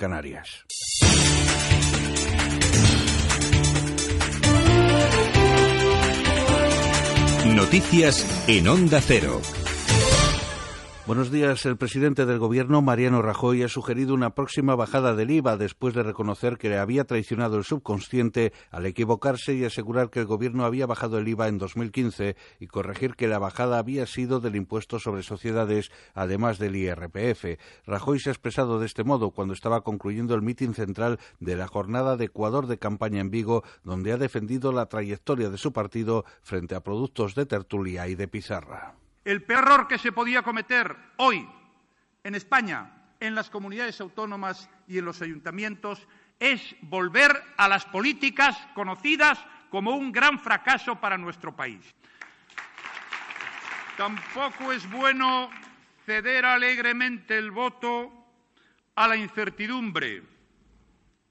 Canarias. Noticias en Onda Cero. Buenos días. El presidente del Gobierno, Mariano Rajoy, ha sugerido una próxima bajada del IVA después de reconocer que le había traicionado el subconsciente al equivocarse y asegurar que el Gobierno había bajado el IVA en 2015 y corregir que la bajada había sido del impuesto sobre sociedades, además del IRPF. Rajoy se ha expresado de este modo cuando estaba concluyendo el mitin central de la jornada de Ecuador de campaña en Vigo, donde ha defendido la trayectoria de su partido frente a productos de tertulia y de pizarra. El peor error que se podía cometer hoy en España, en las comunidades autónomas y en los ayuntamientos es volver a las políticas conocidas como un gran fracaso para nuestro país. Tampoco es bueno ceder alegremente el voto a la incertidumbre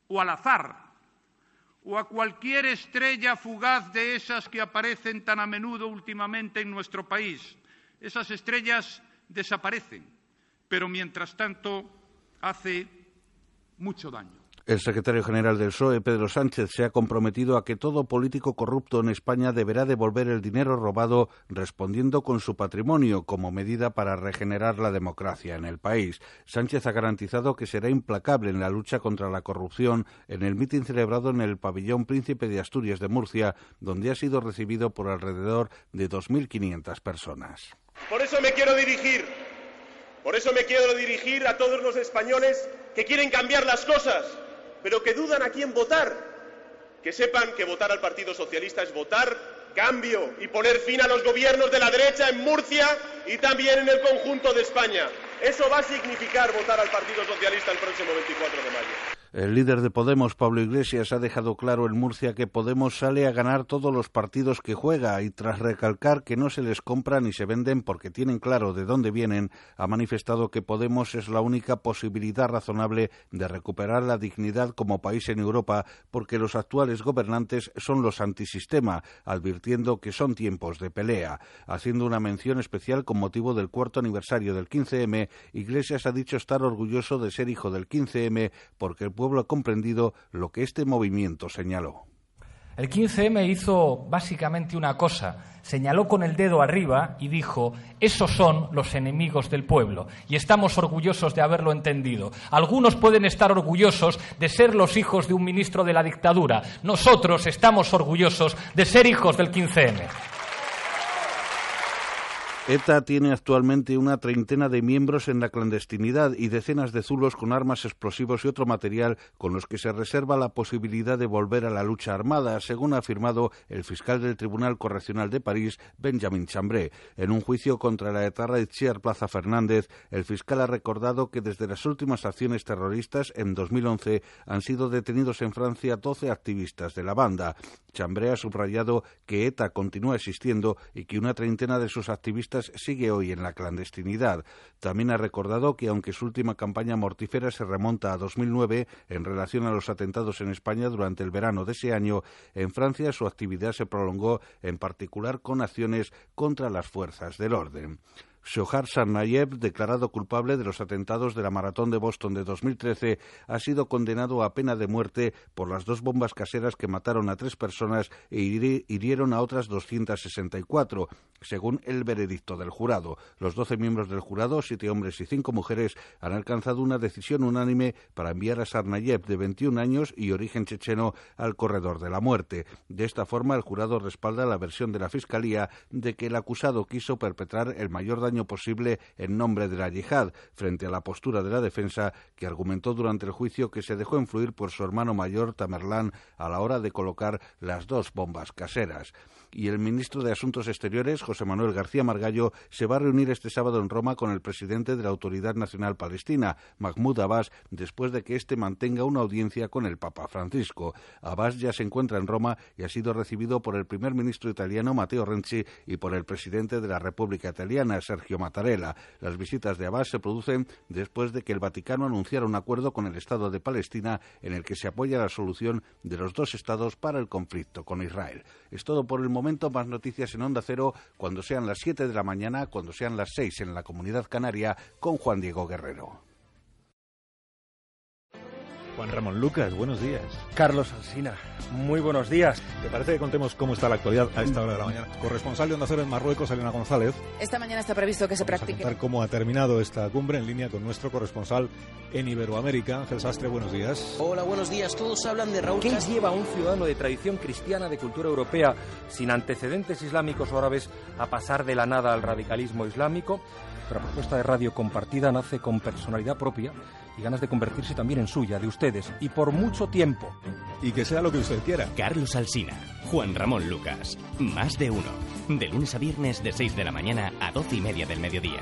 o al azar o a cualquier estrella fugaz de esas que aparecen tan a menudo últimamente en nuestro país esas estrellas desaparecen, pero mientras tanto hace mucho daño. El secretario general del PSOE, Pedro Sánchez, se ha comprometido a que todo político corrupto en España deberá devolver el dinero robado respondiendo con su patrimonio como medida para regenerar la democracia en el país. Sánchez ha garantizado que será implacable en la lucha contra la corrupción en el mitin celebrado en el pabellón Príncipe de Asturias de Murcia, donde ha sido recibido por alrededor de 2.500 personas. Por eso me quiero dirigir, por eso me quiero dirigir a todos los españoles que quieren cambiar las cosas, pero que dudan a quién votar. Que sepan que votar al Partido Socialista es votar cambio y poner fin a los gobiernos de la derecha en Murcia y también en el conjunto de España. Eso va a significar votar al Partido Socialista el próximo 24 de mayo. El líder de Podemos, Pablo Iglesias, ha dejado claro en Murcia que Podemos sale a ganar todos los partidos que juega y tras recalcar que no se les compra ni se venden porque tienen claro de dónde vienen, ha manifestado que Podemos es la única posibilidad razonable de recuperar la dignidad como país en Europa porque los actuales gobernantes son los antisistema, advirtiendo que son tiempos de pelea. Haciendo una mención especial con motivo del cuarto aniversario del 15M, Iglesias ha dicho estar orgulloso de ser hijo del 15M porque el pueblo ha comprendido lo que este movimiento señaló. El 15M hizo básicamente una cosa, señaló con el dedo arriba y dijo, esos son los enemigos del pueblo, y estamos orgullosos de haberlo entendido. Algunos pueden estar orgullosos de ser los hijos de un ministro de la dictadura, nosotros estamos orgullosos de ser hijos del 15M. ETA tiene actualmente una treintena de miembros en la clandestinidad y decenas de zulos con armas explosivos y otro material con los que se reserva la posibilidad de volver a la lucha armada, según ha afirmado el fiscal del Tribunal Correccional de París, Benjamin Chambré. En un juicio contra la etarra Itziar Plaza Fernández, el fiscal ha recordado que desde las últimas acciones terroristas en 2011 han sido detenidos en Francia 12 activistas de la banda. Chambré ha subrayado que ETA continúa existiendo y que una treintena de sus activistas sigue hoy en la clandestinidad. También ha recordado que aunque su última campaña mortífera se remonta a 2009 en relación a los atentados en España durante el verano de ese año, en Francia su actividad se prolongó en particular con acciones contra las fuerzas del orden. Shohar Sarnayev, declarado culpable de los atentados de la Maratón de Boston de 2013, ha sido condenado a pena de muerte por las dos bombas caseras que mataron a tres personas e hirieron a otras 264, según el veredicto del jurado. Los doce miembros del jurado, siete hombres y cinco mujeres, han alcanzado una decisión unánime para enviar a Sarnayev, de 21 años y origen checheno, al corredor de la muerte. De esta forma, el jurado respalda la versión de la Fiscalía de que el acusado quiso perpetrar el mayor daño posible en nombre de la yihad, frente a la postura de la defensa que argumentó durante el juicio que se dejó influir por su hermano mayor Tamerlán a la hora de colocar las dos bombas caseras. Y el ministro de Asuntos Exteriores, José Manuel García Margallo, se va a reunir este sábado en Roma con el presidente de la Autoridad Nacional Palestina, Mahmoud Abbas, después de que éste mantenga una audiencia con el Papa Francisco. Abbas ya se encuentra en Roma y ha sido recibido por el primer ministro italiano Matteo Renzi y por el presidente de la República Italiana, Sergio Mattarella. Las visitas de Abbas se producen después de que el Vaticano anunciara un acuerdo con el Estado de Palestina en el que se apoya la solución de los dos estados para el conflicto con Israel. Es todo por el momento. Más noticias en Onda Cero cuando sean las 7 de la mañana, cuando sean las 6 en la Comunidad Canaria, con Juan Diego Guerrero. Juan Ramón Lucas, buenos días. Carlos Alsina, muy buenos días. ¿Te parece que contemos cómo está la actualidad a esta hora de la mañana? Corresponsal de Onda Cero en Marruecos, Elena González. Esta mañana está previsto que se Vamos practique. A contar cómo ha terminado esta cumbre en línea con nuestro corresponsal en Iberoamérica, Ángel Sastre, buenos días. Hola, buenos días. Todos hablan de Raúl ¿Qué Castro. lleva a un ciudadano de tradición cristiana, de cultura europea, sin antecedentes islámicos o árabes, a pasar de la nada al radicalismo islámico? Nuestra propuesta de radio compartida nace con personalidad propia y ganas de convertirse también en suya, de ustedes, y por mucho tiempo. Y que sea lo que usted quiera. Carlos Alsina, Juan Ramón Lucas, más de uno. De lunes a viernes de 6 de la mañana a 12 y media del mediodía.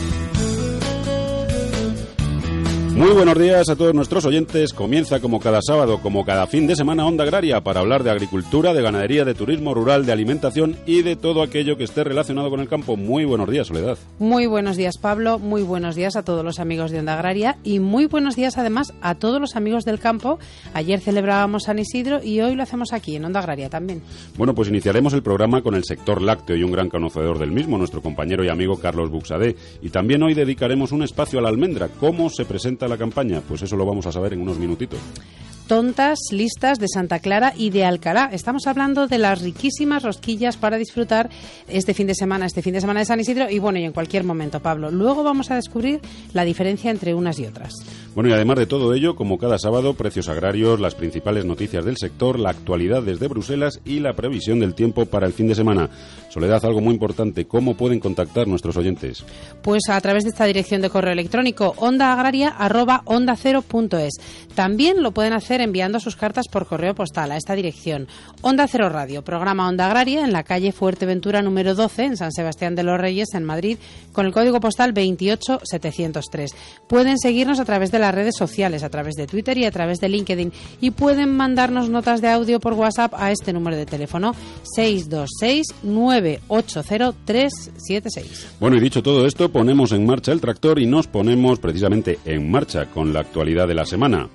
Muy buenos días a todos nuestros oyentes. Comienza como cada sábado, como cada fin de semana, Onda Agraria para hablar de agricultura, de ganadería, de turismo rural, de alimentación y de todo aquello que esté relacionado con el campo. Muy buenos días, Soledad. Muy buenos días, Pablo. Muy buenos días a todos los amigos de Onda Agraria y muy buenos días además a todos los amigos del campo. Ayer celebrábamos San Isidro y hoy lo hacemos aquí en Onda Agraria también. Bueno, pues iniciaremos el programa con el sector lácteo y un gran conocedor del mismo, nuestro compañero y amigo Carlos Buxadé. Y también hoy dedicaremos un espacio a la almendra. ¿Cómo se presenta la campaña? Pues eso lo vamos a saber en unos minutitos. Tontas, listas de Santa Clara y de Alcalá. Estamos hablando de las riquísimas rosquillas para disfrutar este fin de semana, este fin de semana de San Isidro y bueno, y en cualquier momento, Pablo. Luego vamos a descubrir la diferencia entre unas y otras. Bueno, y además de todo ello, como cada sábado, precios agrarios, las principales noticias del sector, la actualidad desde Bruselas y la previsión del tiempo para el fin de semana. Soledad, algo muy importante, ¿cómo pueden contactar nuestros oyentes? Pues a través de esta dirección de correo electrónico ondaagraria@ondacero.es. También lo pueden hacer enviando sus cartas por correo postal a esta dirección. Onda Cero Radio, programa Onda Agraria en la calle Fuerteventura número 12 en San Sebastián de los Reyes en Madrid con el código postal 28703. Pueden seguirnos a través de las redes sociales, a través de Twitter y a través de LinkedIn y pueden mandarnos notas de audio por WhatsApp a este número de teléfono 626 980 376. Bueno, y dicho todo esto, ponemos en marcha el tractor y nos ponemos precisamente en marcha con la actualidad de la semana.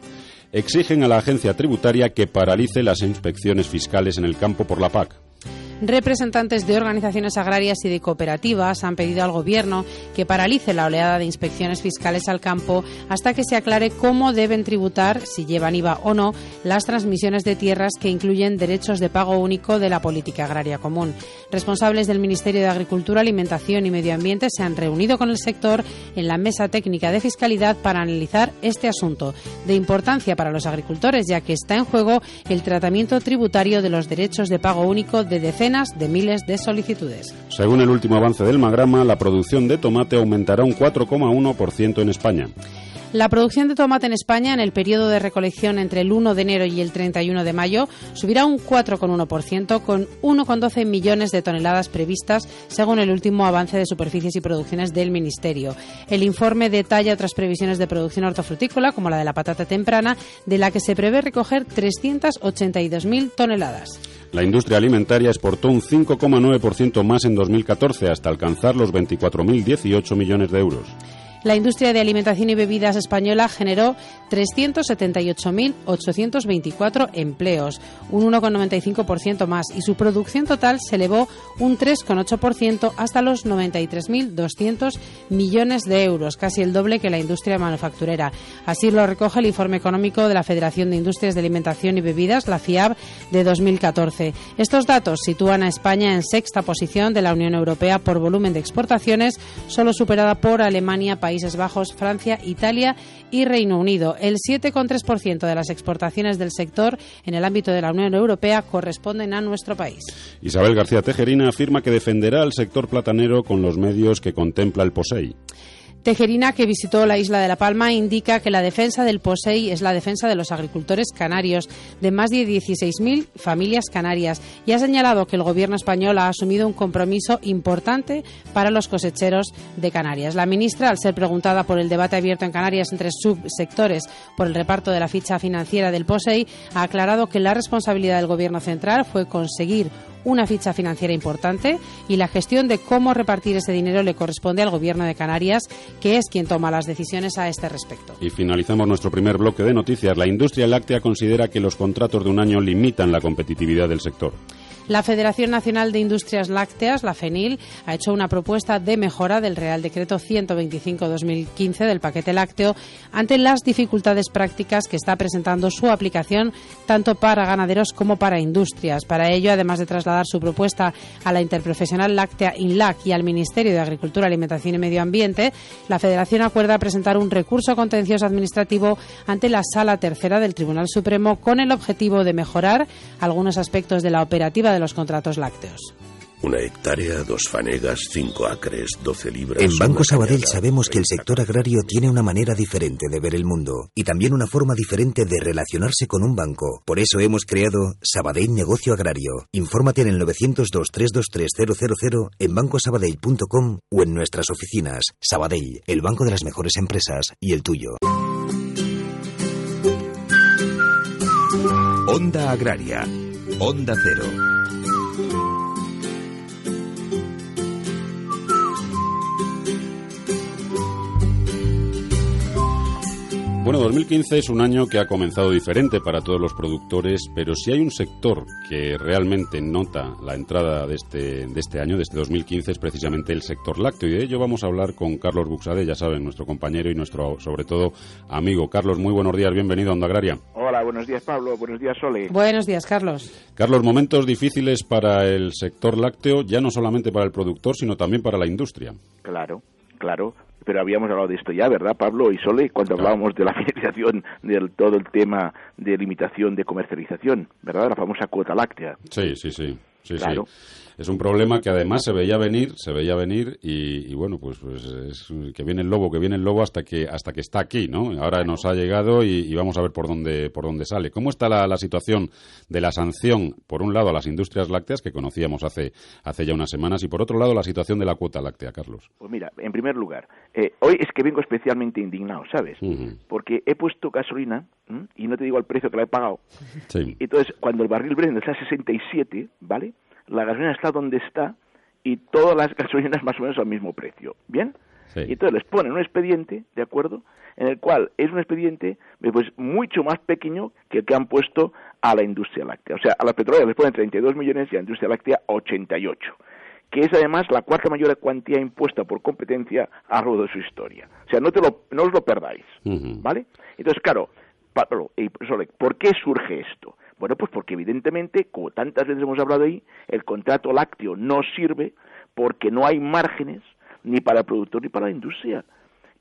Exigen a la agencia tributaria que paralice las inspecciones fiscales en el campo por la PAC. Representantes de organizaciones agrarias y de cooperativas han pedido al Gobierno que paralice la oleada de inspecciones fiscales al campo hasta que se aclare cómo deben tributar, si llevan IVA o no, las transmisiones de tierras que incluyen derechos de pago único de la política agraria común. Responsables del Ministerio de Agricultura, Alimentación y Medio Ambiente se han reunido con el sector en la Mesa Técnica de Fiscalidad para analizar este asunto, de importancia para los agricultores, ya que está en juego el tratamiento tributario de los derechos de pago único de decenas de miles de solicitudes. Según el último avance del Magrama, la producción de tomate aumentará un 4,1% en España. La producción de tomate en España en el periodo de recolección entre el 1 de enero y el 31 de mayo subirá un 4,1% con 1,12 millones de toneladas previstas según el último avance de superficies y producciones del Ministerio. El informe detalla otras previsiones de producción hortofrutícola como la de la patata temprana de la que se prevé recoger 382.000 toneladas. La industria alimentaria exportó un 5,9% más en 2014 hasta alcanzar los 24.018 millones de euros. La industria de alimentación y bebidas española generó 378.824 empleos, un 1,95% más, y su producción total se elevó un 3,8% hasta los 93.200 millones de euros, casi el doble que la industria manufacturera. Así lo recoge el informe económico de la Federación de Industrias de Alimentación y Bebidas, la FIAB, de 2014. Estos datos sitúan a España en sexta posición de la Unión Europea por volumen de exportaciones, solo superada por Alemania, Países Bajos, Francia, Italia y Reino Unido. El 7,3% de las exportaciones del sector en el ámbito de la Unión Europea corresponden a nuestro país. Isabel García Tejerina afirma que defenderá al sector platanero con los medios que contempla el POSEI. Tejerina, que visitó la isla de La Palma, indica que la defensa del POSEI es la defensa de los agricultores canarios, de más de 16.000 familias canarias, y ha señalado que el Gobierno español ha asumido un compromiso importante para los cosecheros de Canarias. La ministra, al ser preguntada por el debate abierto en Canarias entre subsectores por el reparto de la ficha financiera del POSEI, ha aclarado que la responsabilidad del Gobierno central fue conseguir una ficha financiera importante y la gestión de cómo repartir ese dinero le corresponde al Gobierno de Canarias, que es quien toma las decisiones a este respecto. Y finalizamos nuestro primer bloque de noticias. La industria láctea considera que los contratos de un año limitan la competitividad del sector. La Federación Nacional de Industrias Lácteas, la FENIL, ha hecho una propuesta de mejora del Real Decreto 125-2015 del paquete lácteo ante las dificultades prácticas que está presentando su aplicación tanto para ganaderos como para industrias. Para ello, además de trasladar su propuesta a la interprofesional láctea INLAC y al Ministerio de Agricultura, Alimentación y Medio Ambiente, la Federación acuerda presentar un recurso contencioso administrativo ante la Sala Tercera del Tribunal Supremo con el objetivo de mejorar algunos aspectos de la operativa de los contratos lácteos. Una hectárea, dos fanegas, cinco acres, doce libras. En Banco Sabadell cañada, sabemos que el 30 sector agrario tiene una manera diferente de ver el mundo y también una forma diferente de relacionarse con un banco. Por eso hemos creado Sabadell Negocio Agrario. Infórmate en el 902-323-000 en bancosabadell.com o en nuestras oficinas. Sabadell, el banco de las mejores empresas y el tuyo. Onda Agraria. Onda Cero. Bueno, 2015 es un año que ha comenzado diferente para todos los productores, pero si hay un sector que realmente nota la entrada de este, de este año, de este 2015, es precisamente el sector lácteo. Y de ello vamos a hablar con Carlos Buxade, ya saben, nuestro compañero y nuestro, sobre todo, amigo. Carlos, muy buenos días, bienvenido a Onda Agraria. Hola, buenos días Pablo, buenos días Sole. Buenos días, Carlos. Carlos, momentos difíciles para el sector lácteo, ya no solamente para el productor, sino también para la industria. Claro, claro. Pero habíamos hablado de esto ya, ¿verdad, Pablo y Sole? Cuando hablábamos de la finalización del todo el tema de limitación de comercialización, ¿verdad? La famosa cuota láctea. Sí, sí, sí. sí, Claro. sí. Es un problema que además se veía venir, se veía venir y, y bueno, pues, pues es que viene el lobo, que viene el lobo hasta que hasta que está aquí, ¿no? Ahora nos ha llegado y, y vamos a ver por dónde por dónde sale. ¿Cómo está la, la situación de la sanción por un lado a las industrias lácteas que conocíamos hace hace ya unas semanas y por otro lado la situación de la cuota láctea, Carlos? Pues mira, en primer lugar, eh, hoy es que vengo especialmente indignado, ¿sabes? Porque he puesto gasolina ¿m? y no te digo el precio que la he pagado. Sí. Entonces, cuando el barril Brent está a 67, ¿vale? La gasolina está donde está y todas las gasolinas más o menos al mismo precio. ¿Bien? Sí. Y entonces les ponen un expediente, ¿de acuerdo? En el cual es un expediente pues mucho más pequeño que el que han puesto a la industria láctea. O sea, a las petroleras les ponen 32 millones y a la industria láctea 88 que es además la cuarta mayor cuantía impuesta por competencia a lo largo de su historia. O sea, no, te lo, no os lo perdáis, Ujú. ¿vale? Entonces, claro, ¿por qué surge esto? Bueno, pues porque evidentemente, como tantas veces hemos hablado ahí, el contrato lácteo no sirve porque no hay márgenes ni para el productor ni para la industria.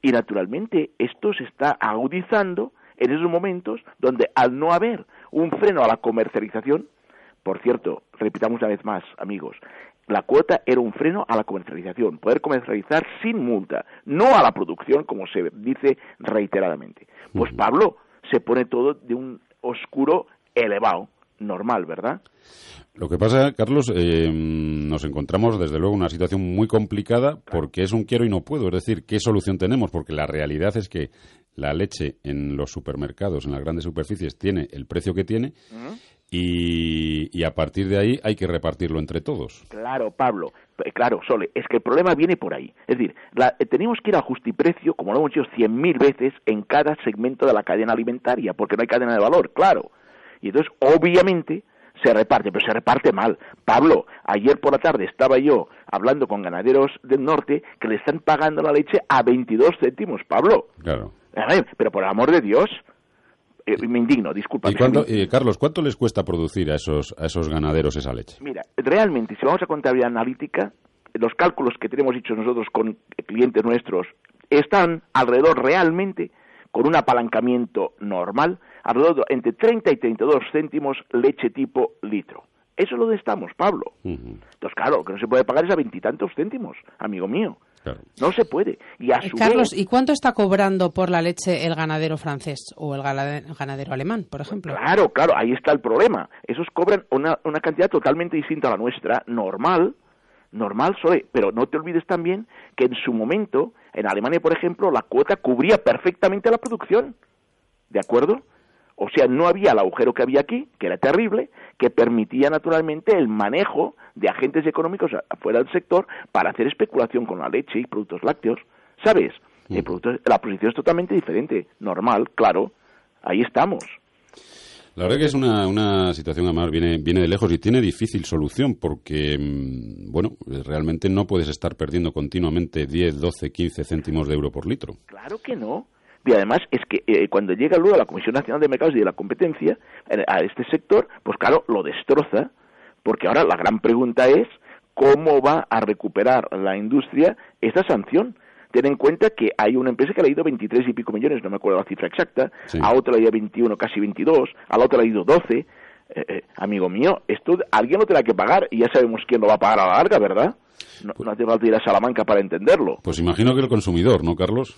Y naturalmente esto se está agudizando en esos momentos donde al no haber un freno a la comercialización, por cierto, repitamos una vez más, amigos, la cuota era un freno a la comercialización, poder comercializar sin multa, no a la producción, como se dice reiteradamente. Pues Pablo, se pone todo de un oscuro elevado, normal, ¿verdad? Lo que pasa, Carlos, eh, nos encontramos desde luego en una situación muy complicada porque es un quiero y no puedo. Es decir, ¿qué solución tenemos? Porque la realidad es que la leche en los supermercados, en las grandes superficies, tiene el precio que tiene y, y a partir de ahí hay que repartirlo entre todos. Claro, Pablo. Eh, Claro, Sole, es que el problema viene por ahí. Es decir, la- eh, tenemos que ir a justiprecio, como lo hemos dicho cien mil veces, en cada segmento de la cadena alimentaria, porque no hay cadena de valor, claro. Y entonces, obviamente, se reparte, pero se reparte mal. Pablo, ayer por la tarde estaba yo hablando con ganaderos del norte que le están pagando la leche a 22 céntimos, Pablo. Claro. Pero por el amor de Dios, eh, me indigno, disculpa. ¿Y cuánto, eh, Carlos, cuánto les cuesta producir a esos, a esos ganaderos esa leche? Mira, realmente, si vamos a contabilidad analítica, los cálculos que tenemos hechos nosotros con clientes nuestros están alrededor realmente, con un apalancamiento normal, alrededor entre 30 y 32 céntimos leche tipo litro. Eso es lo de estamos, Pablo. Entonces, claro, lo que no se puede pagar es a veintitantos céntimos, amigo mío. No se puede. Y a Eh, su Carlos, vez, ¿y cuánto está cobrando por la leche el ganadero francés o el ganadero alemán, por ejemplo? Claro, claro, ahí está el problema. Esos cobran una, una cantidad totalmente distinta a la nuestra, normal, normal, Zoe, pero no te olvides también que en su momento, en Alemania, por ejemplo, la cuota cubría perfectamente la producción. ¿De acuerdo? O sea, no había el agujero que había aquí, que era terrible, que permitía naturalmente el manejo de agentes económicos afuera del sector para hacer especulación con la leche y productos lácteos. ¿Sabes? El producto- la posición es totalmente diferente. Normal, claro. Ahí estamos. La verdad que es una, una situación, además, viene, viene de lejos y tiene difícil solución porque, mm, bueno, realmente no puedes estar perdiendo continuamente 10, 12, 15 céntimos de euro por litro. Claro que no. Y además es que eh, cuando llega luego la Comisión Nacional de Mercados y de la Competencia a este sector, pues claro, lo destroza, porque ahora la gran pregunta es cómo va a recuperar la industria esta sanción. Ten en cuenta que hay una empresa que le ha ido 23 y pico millones, no me acuerdo la cifra exacta, Sí. a otra le ha ido 21, casi 22, a la otra le ha ido 12. Eh, eh, amigo mío, esto alguien lo tendrá que pagar y ya sabemos quién lo va a pagar a la larga, ¿verdad? No, no hace falta ir a Salamanca para entenderlo. Pues imagino que el consumidor, ¿no, Carlos?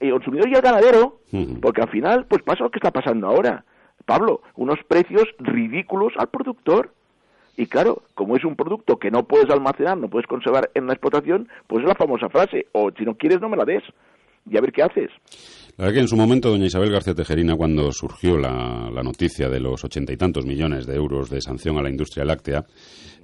El consumidor y el ganadero, porque al final pues pasa lo que está pasando ahora. Pablo, unos precios ridículos al productor. Y claro, como es un producto que no puedes almacenar, no puedes conservar en la explotación, pues es la famosa frase, o si no quieres no me la des. Y a ver qué haces. La verdad que en su momento, doña Isabel García Tejerina, cuando surgió la, la noticia de los ochenta y tantos millones de euros de sanción a la industria láctea,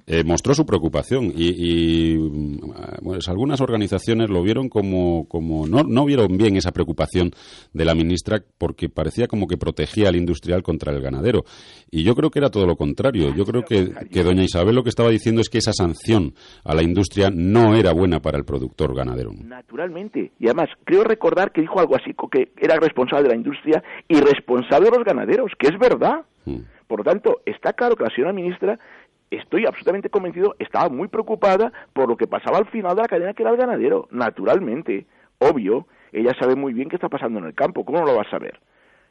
eh, mostró su preocupación y, y, mm, pues, algunas organizaciones lo vieron como, como no, no vieron bien esa preocupación de la ministra porque parecía como que protegía al industrial contra el ganadero. Y yo creo que era todo lo contrario. Yo creo que, que doña Isabel lo que estaba diciendo es que esa sanción a la industria no era buena para el productor ganadero. Naturalmente. Y además, creo recordar que dijo algo así, que era responsable de la industria y responsable de los ganaderos, que es verdad. Por lo tanto, está claro que la señora ministra, estoy absolutamente convencido, estaba muy preocupada por lo que pasaba al final de la cadena que era el ganadero. Naturalmente, obvio, ella sabe muy bien qué está pasando en el campo, ¿cómo no lo va a saber?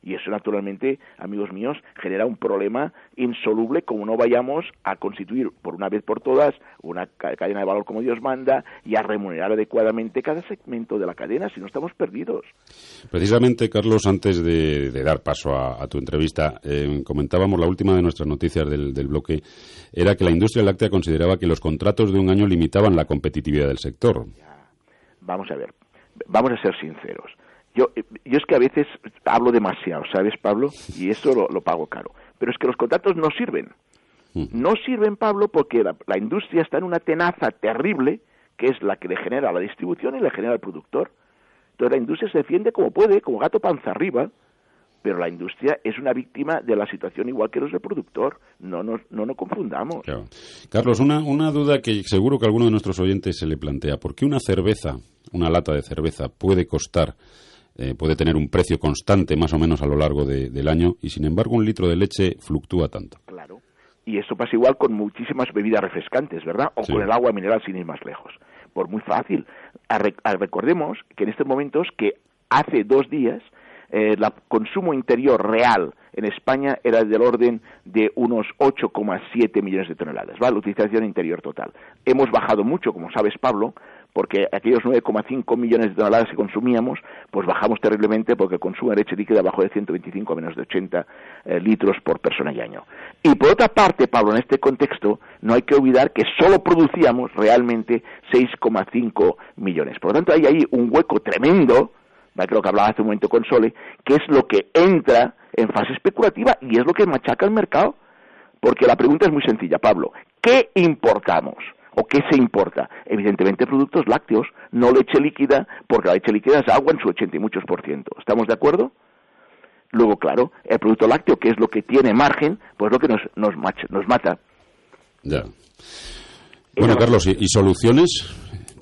Y eso, naturalmente, amigos míos, genera un problema insoluble como no vayamos a constituir por una vez por todas una ca- cadena de valor como Dios manda y a remunerar adecuadamente cada segmento de la cadena, si no estamos perdidos. Precisamente, Carlos, antes de, de dar paso a, a tu entrevista, eh, comentábamos la última de nuestras noticias del, del bloque, era que la industria láctea consideraba que los contratos de un año limitaban la competitividad del sector. Vamos a ver, vamos a ser sinceros. Yo, yo es que a veces hablo demasiado, ¿sabes, Pablo? Y eso lo, lo pago caro. Pero es que los contratos no sirven. No sirven, Pablo, porque la, la industria está en una tenaza terrible, que es la que le genera la distribución y le genera al productor. Entonces la industria se defiende como puede, como gato panza arriba, pero la industria es una víctima de la situación igual que los del productor. No nos, no nos confundamos. Claro. Carlos, una, una duda que seguro que a alguno de nuestros oyentes se le plantea. ¿Por qué una cerveza, una lata de cerveza, puede costar, eh, puede tener un precio constante más o menos a lo largo de- del año y sin embargo un litro de leche fluctúa tanto? Claro. Y eso pasa igual con muchísimas bebidas refrescantes, ¿verdad? O Sí. con el agua mineral sin ir más lejos. Por muy fácil. A re- a- recordemos que en estos momentos que hace dos días eh, el consumo interior real en España era del orden de unos 8,7 millones de toneladas, ¿vale? La utilización interior total. Hemos bajado mucho, como sabes, Pablo, porque aquellos 9,5 millones de toneladas que consumíamos, pues bajamos terriblemente porque el consumo de leche líquida bajó de 125 a menos de 80 eh, litros por persona y año. Y por otra parte, Pablo, en este contexto, no hay que olvidar que solo producíamos realmente 6,5 millones. Por lo tanto, hay ahí un hueco tremendo, ¿vale? que que hablaba hace un momento con Sole, que es lo que entra en fase especulativa y es lo que machaca el mercado. Porque la pregunta es muy sencilla, Pablo. ¿Qué importamos? ¿O qué se importa? Evidentemente productos lácteos, no leche líquida, porque la leche líquida es agua en su 80 y muchos por ciento. ¿Estamos de acuerdo? Luego, claro, el producto lácteo, que es lo que tiene margen, pues lo que nos, nos, mata. Ya. Bueno, Carlos, ¿y, y soluciones?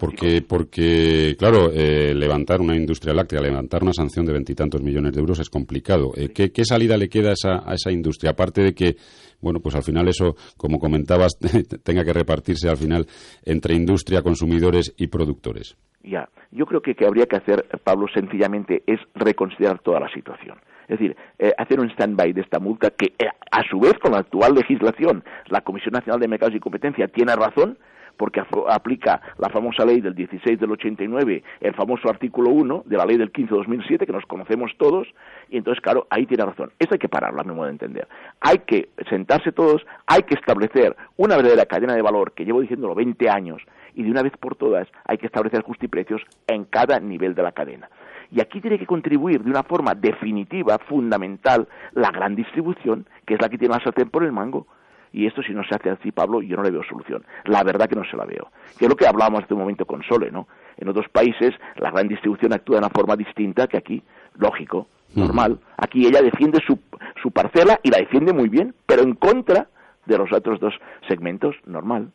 Porque, porque claro, eh, levantar una industria láctea, levantar una sanción de veintitantos millones de euros es complicado. Eh, ¿qué, qué salida le queda a esa, industria? Aparte de que, bueno, pues al final eso, como comentabas, tenga que repartirse al final entre industria, consumidores y productores. Ya, yo creo que que habría que hacer, Pablo, sencillamente es reconsiderar toda la situación. Es decir, eh, hacer un stand-by de esta multa que, eh, a su vez, con la actual legislación, la Comisión Nacional de Mercados y Competencia tiene razón, porque aplica la famosa ley del 16 del 89, el famoso artículo 1 de la ley del 15 de 2007, que nos conocemos todos, y entonces, claro, ahí tiene razón. Esto hay que pararlo, a mi modo de entender. Hay que sentarse todos, hay que establecer una verdadera cadena de valor, que llevo diciéndolo 20 años, y de una vez por todas hay que establecer justiprecios en cada nivel de la cadena. Y aquí tiene que contribuir de una forma definitiva, fundamental, la gran distribución, que es la que tiene la sartén por el mango. Y esto, si no se hace así, Pablo, yo no le veo solución. La verdad que no se la veo. Que es lo que hablábamos hace un momento con Sole, ¿no? En otros países la gran distribución actúa de una forma distinta que aquí. Lógico, normal. Aquí ella defiende su, su parcela y la defiende muy bien, pero en contra de los otros dos segmentos, normal.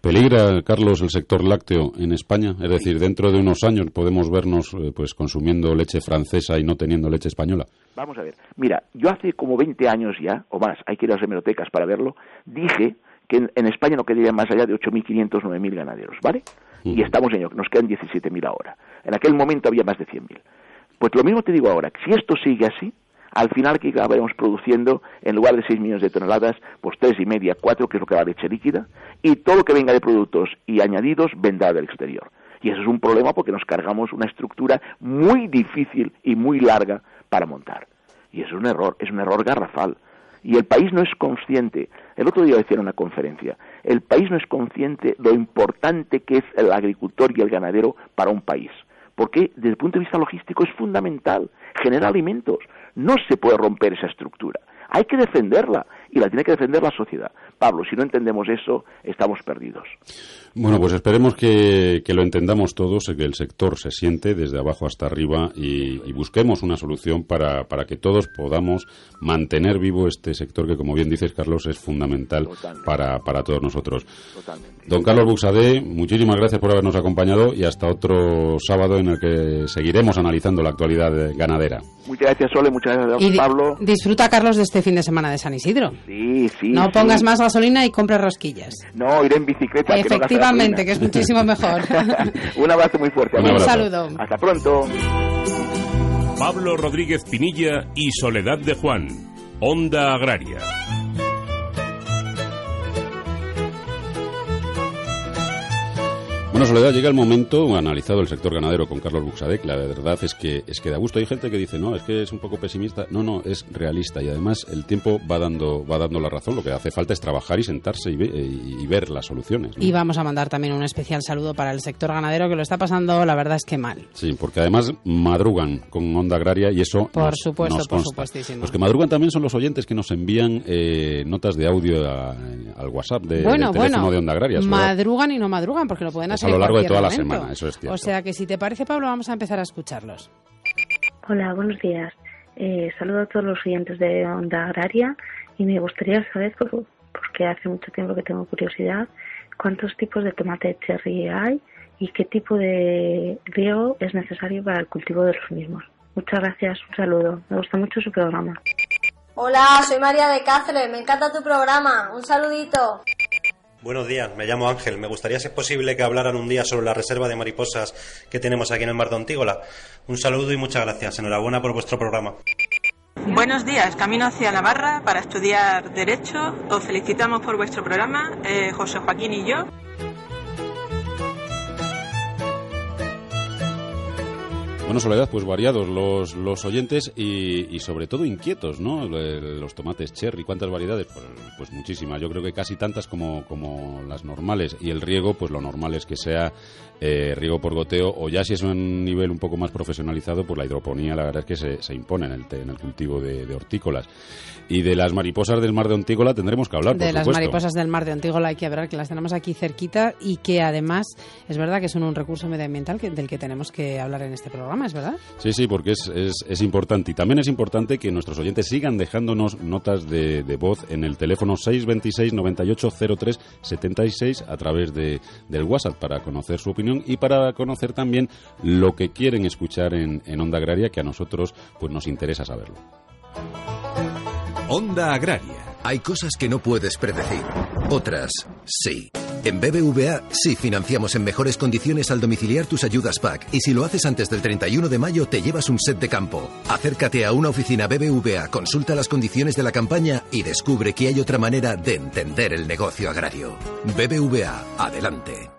¿Peligra, Carlos, el sector lácteo en España? Es decir, dentro de unos años podemos vernos eh, pues consumiendo leche francesa y no teniendo leche española. Vamos a ver. Mira, yo hace como 20 años ya, o más, hay que ir a las hemerotecas para verlo, dije que en, España no quedaría más allá de 8.500, 9.000 ganaderos, ¿vale? Y estamos en ello, nos quedan 17.000 ahora. En aquel momento había más de 100.000. Pues lo mismo te digo ahora, si esto sigue así, al final que acabaremos produciendo, en lugar de 6 millones de toneladas, pues tres y media, cuatro, que es lo que da leche líquida, y todo lo que venga de productos y añadidos vendrá del exterior. Y eso es un problema porque nos cargamos una estructura muy difícil y muy larga para montar. Y eso es un error, es un error garrafal. Y el país no es consciente. El otro día decía en una conferencia, el país no es consciente lo importante que es el agricultor y el ganadero para un país. Porque desde el punto de vista logístico es fundamental, genera alimentos. No se puede romper esa estructura. Hay que defenderla y la tiene que defender la sociedad. Pablo, si no entendemos eso, estamos perdidos. Bueno, pues esperemos que, lo entendamos todos, que el sector se siente desde abajo hasta arriba y, busquemos una solución para, para, que todos podamos mantener vivo este sector que, como bien dices, Carlos, es fundamental para, para, todos nosotros. Don Carlos Buxadé, muchísimas gracias por habernos acompañado y hasta otro sábado en el que seguiremos analizando la actualidad ganadera. Muchas gracias, Sole, muchas gracias, Pablo. Disfruta, Carlos, de este fin de semana de San Isidro. Sí, sí. No pongas más gasolina y compra rosquillas. No, iré en bicicleta. Efectivamente, que, es muchísimo mejor. Un abrazo muy fuerte. Un, Un saludo. Hasta pronto. Pablo Rodríguez Pinilla y Soledad de Juan. Onda Agraria. Bueno, Soledad, llega el momento, analizado el sector ganadero con Carlos Buxadec, la verdad es que, es que da gusto. Hay gente que dice, no, es que es un poco pesimista. No, no, es realista y además el tiempo va dando, va dando la razón. Lo que hace falta es trabajar y sentarse y, ver las soluciones. Y vamos a mandar también un especial saludo para el sector ganadero que lo está pasando, la verdad es que mal. Sí, porque además madrugan con onda agraria y eso Por nos, supuesto, por supuestísimo. Los que madrugan también son los oyentes que nos envían eh, notas de audio al WhatsApp de, del teléfono de onda agraria. Madrugan y no madrugan porque lo pueden hacer lo largo de toda la semana, eso es cierto. O sea que si te parece, Pablo, vamos a empezar a escucharlos. Hola, buenos días. Eh, saludo a todos los oyentes de Onda Agraria y me gustaría saber, porque hace mucho tiempo que tengo curiosidad, cuántos tipos de tomate cherry hay y qué tipo de riego es necesario para el cultivo de los mismos. Muchas gracias, un saludo. Me gusta mucho su programa. Hola, soy María de Cáceres, me encanta tu programa. Un saludito. Buenos días, me llamo Ángel. Me gustaría, si es posible, que hablaran un día sobre la reserva de mariposas que tenemos aquí en el Mar de Antígola. Un saludo y muchas gracias. Enhorabuena por vuestro programa. Buenos días, camino hacia Navarra para estudiar Derecho. Os felicitamos por vuestro programa, eh, José Joaquín y yo. Bueno, Soledad, pues variados los, los oyentes y, sobre todo inquietos, ¿no? Los tomates cherry, ¿cuántas variedades? Pues, pues, muchísimas, yo creo que casi tantas como, como las normales. Y el riego, pues lo normal es que sea eh, riego por goteo o ya si es un nivel un poco más profesionalizado, pues la hidroponía la verdad es que se, se impone en el, en el cultivo de, hortícolas. Y de las mariposas del mar de Antígola tendremos que hablar, De las mariposas del mar de Antígola hay que hablar, que las tenemos aquí cerquita y que además es verdad que son un recurso medioambiental del que tenemos que hablar en este programa. ¿Es verdad? Sí, sí, porque es, es, importante. Y también es importante que nuestros oyentes sigan dejándonos notas de, voz en el teléfono 626 9803 76 a través de, del WhatsApp para conocer su opinión y para conocer también lo que quieren escuchar en, en Onda Agraria, que a nosotros pues nos interesa saberlo. Onda Agraria. Hay cosas que no puedes predecir, otras sí. En BBVA sí financiamos en mejores condiciones al domiciliar tus ayudas PAC y si lo haces antes del 31 de mayo te llevas un set de campo. Acércate a una oficina BBVA, consulta las condiciones de la campaña y descubre que hay otra manera de entender el negocio agrario. BBVA, adelante.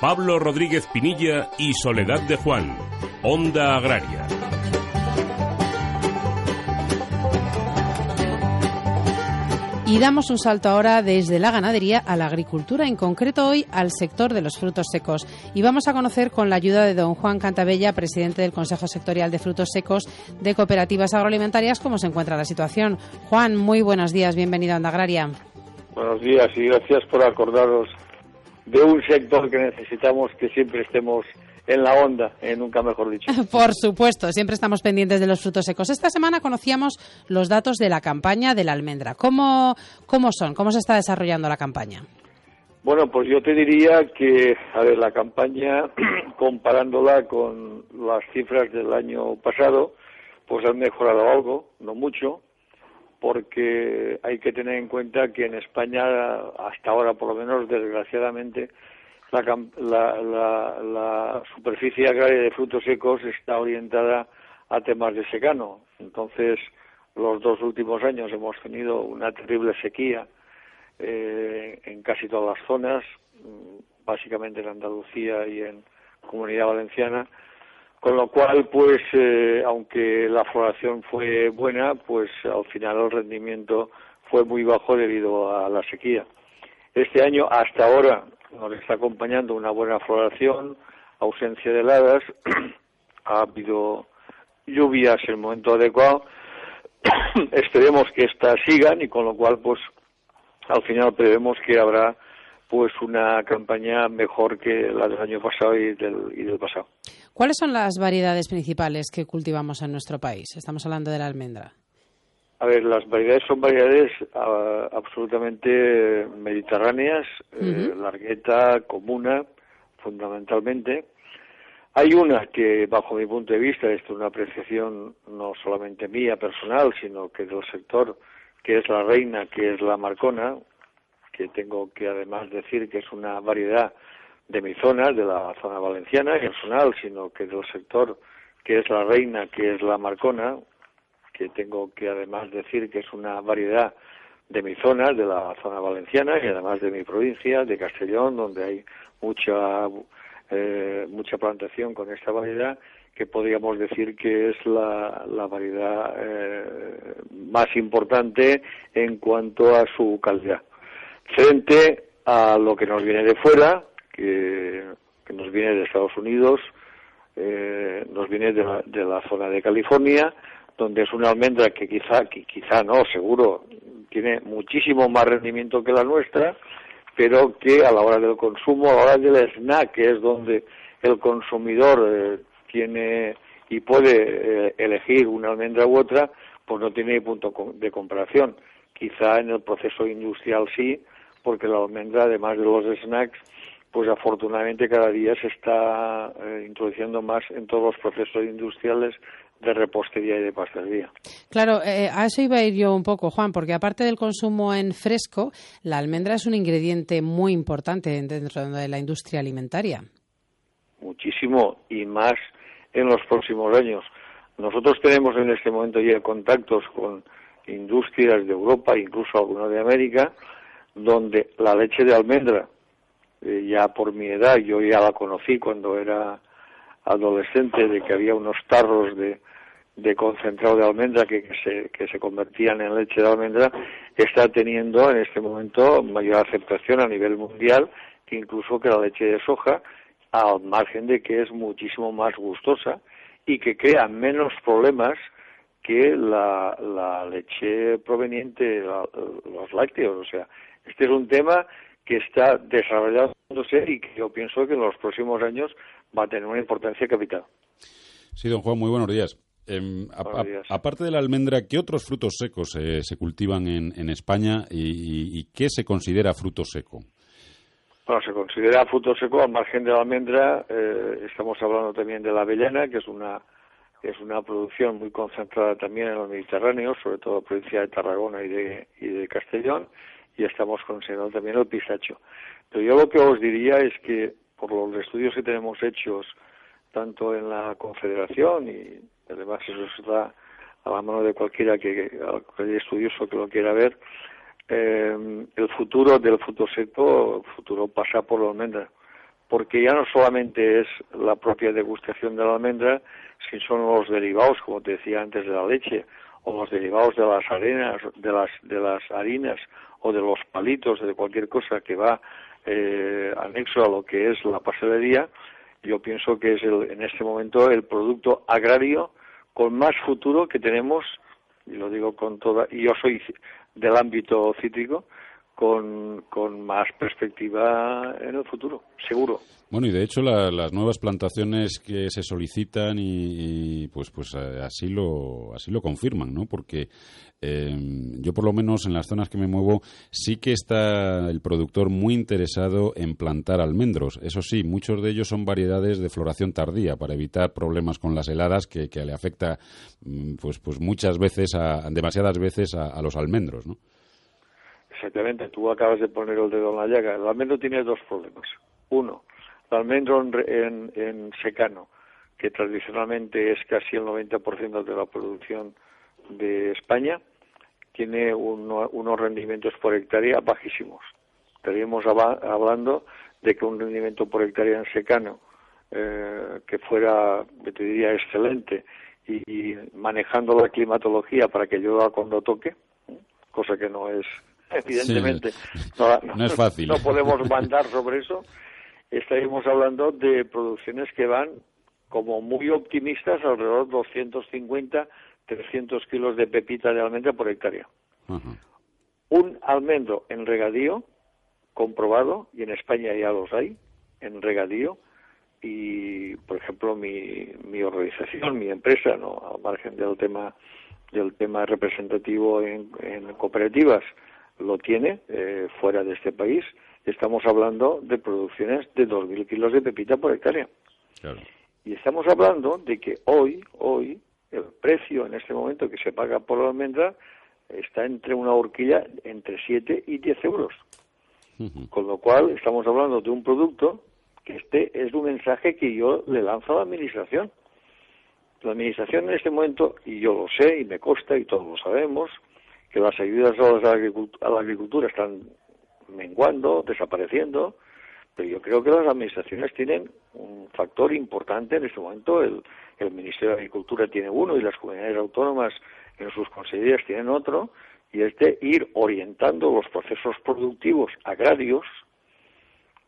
Pablo Rodríguez Pinilla y Soledad de Juan, Onda Agraria. Y damos un salto ahora desde la ganadería a la agricultura, en concreto hoy al sector de los frutos secos. Y vamos a conocer con la ayuda de don Juan Cantabella, presidente del Consejo Sectorial de Frutos Secos de Cooperativas Agroalimentarias, cómo se encuentra la situación. Juan, muy buenos días, bienvenido a Onda Agraria. Buenos días y gracias por acordaros de un sector que necesitamos que siempre estemos en la onda, eh, nunca mejor dicho. Por supuesto, siempre estamos pendientes de los frutos secos. Esta semana conocíamos los datos de la campaña de la almendra. ¿Cómo, cómo son? ¿Cómo se está desarrollando la campaña? Bueno, pues yo te diría que, a ver, la campaña, comparándola con las cifras del año pasado, pues han mejorado algo, no mucho, porque hay que tener en cuenta que en España, hasta ahora por lo menos, desgraciadamente, la, superficie agraria de frutos secos está orientada a temas de secano. Entonces, los dos últimos años hemos tenido una terrible sequía eh, en casi todas las zonas, mm, básicamente en Andalucía y en Comunidad Valenciana, con lo cual, pues, eh, aunque la floración fue buena, pues al final el rendimiento fue muy bajo debido a la sequía. Este año, hasta ahora, nos está acompañando una buena floración, ausencia de heladas, ha habido lluvias en el momento adecuado. Esperemos que estas sigan y con lo cual, pues, al final prevemos que habrá pues una campaña mejor que la del año pasado y del, y del pasado. ¿Cuáles son las variedades principales que cultivamos en nuestro país? Estamos hablando de la almendra. A ver, las variedades son variedades ah, absolutamente mediterráneas, eh, largueta, comuna, fundamentalmente. Hay una que, bajo mi punto de vista, esto es una apreciación no solamente mía, personal, sino que del sector, que es la reina, que es la marcona, que tengo que además decir que es una variedad de mi zona, de la zona valenciana, personal, sino que del sector, que es la reina, que es la marcona, que tengo que además decir que es una variedad de mi zona, de la zona valenciana y además de mi provincia, de Castellón, donde hay mucha eh, mucha plantación con esta variedad, que podríamos decir que es la, la variedad eh, más importante en cuanto a su calidad. Frente a lo que nos viene de fuera, que, que nos viene de Estados Unidos, eh, nos viene de la, de la zona de California, donde es una almendra que quizá, quizá no, seguro, tiene muchísimo más rendimiento que la nuestra, pero que a la hora del consumo, a la hora del snack, que es donde el consumidor eh, tiene y puede eh, elegir una almendra u otra, pues no tiene punto de comparación. Quizá en el proceso industrial sí, porque la almendra, además de los snacks, pues afortunadamente cada día se está eh, introduciendo más en todos los procesos industriales de repostería y de pastelería. Claro, eh, a eso iba a ir yo un poco, Juan, porque aparte del consumo en fresco, la almendra es un ingrediente muy importante dentro de la industria alimentaria. Muchísimo y más en los próximos años. Nosotros tenemos en este momento ya contactos con industrias de Europa, incluso algunas de América, donde la leche de almendra, eh, ya por mi edad, yo ya la conocí cuando era adolescente, de que había unos tarros de, de concentrado de almendra que, se, que se convertían en leche de almendra está teniendo en este momento mayor aceptación a nivel mundial que incluso que la leche de soja, al margen de que es muchísimo más gustosa y que crea menos problemas que la, la leche proveniente de los lácteos. O sea, este es un tema que está desarrollándose y que yo pienso que en los próximos años va a tener una importancia capital. Sí, don Juan, muy buenos días. Em, aparte de la almendra, ¿qué otros frutos secos eh, se cultivan en, España y, qué se considera fruto seco? Bueno, se considera fruto seco al margen de la almendra. Eh, estamos hablando también de la avellana, que es una es una producción muy concentrada también en los Mediterráneos, sobre todo la provincia de Tarragona y de, y de Castellón, y estamos considerando también el pistacho. Pero yo lo que os diría es que por los estudios que tenemos hechos tanto en la Confederación y además eso está a la mano de cualquiera que estudioso que lo quiera ver, eh, el futuro del seco, el futuro pasa por la almendra, porque ya no solamente es la propia degustación de la almendra, sino los derivados, como te decía antes, de la leche, o los derivados de las arenas, de las, de las harinas, o de los palitos, de cualquier cosa que va eh, anexo a lo que es la pastelería, yo pienso que es el, en este momento el producto agrario con más futuro que tenemos, y lo digo con toda, y yo soy del ámbito cítrico, con, con más perspectiva en el futuro, seguro. Bueno, y de hecho las nuevas plantaciones que se solicitan y, pues pues eh, así lo así lo confirman, ¿no? Porque em, yo por lo menos en las zonas que me muevo sí que está el productor muy interesado en plantar almendros. Eso sí, muchos de ellos son variedades de floración tardía para evitar problemas con las heladas que, que le afecta mm, pues pues muchas veces a demasiadas veces a, a los almendros, ¿no? Exactamente, tú acabas de poner el dedo en la llaga. El almendro tiene dos problemas. Uno, el almendro en, secano, que tradicionalmente es casi el 90% de la producción de España, tiene unos rendimientos por hectárea bajísimos. Estaríamos hablando de que un rendimiento por hectárea en secano eh, que fuera, te diría, excelente y, manejando la climatología para que llueva cuando toque, cosa que no es evidentemente. No, es fácil. No podemos mandar sobre eso. Estaríamos hablando de producciones que van como muy optimistas, alrededor de 250, 300 kilos de pepita de almendra por hectárea. Un almendro en regadío, comprobado, y en España ya los hay, en regadío, y por ejemplo mi, mi organización, mi empresa, no al margen del tema del tema representativo en cooperativas, lo tiene eh, fuera de este país. Estamos hablando de producciones de 2.000 kilos de pepita por hectárea. Y estamos hablando de que hoy, hoy, el precio en este momento que se paga por la almendra está entre una horquilla entre 7 y 10 euros. Con lo cual estamos hablando de un producto que este es un mensaje que yo le lanzo a la administración. La administración en este momento, y yo lo sé y me consta y todos lo sabemos, que las ayudas a la, agricultura, están menguando, desapareciendo, pero yo creo que las administraciones tienen un factor importante en este momento. El, el Ministerio de Agricultura tiene uno y las comunidades autónomas en sus consejerías tienen otro, y es de ir orientando los procesos productivos agrarios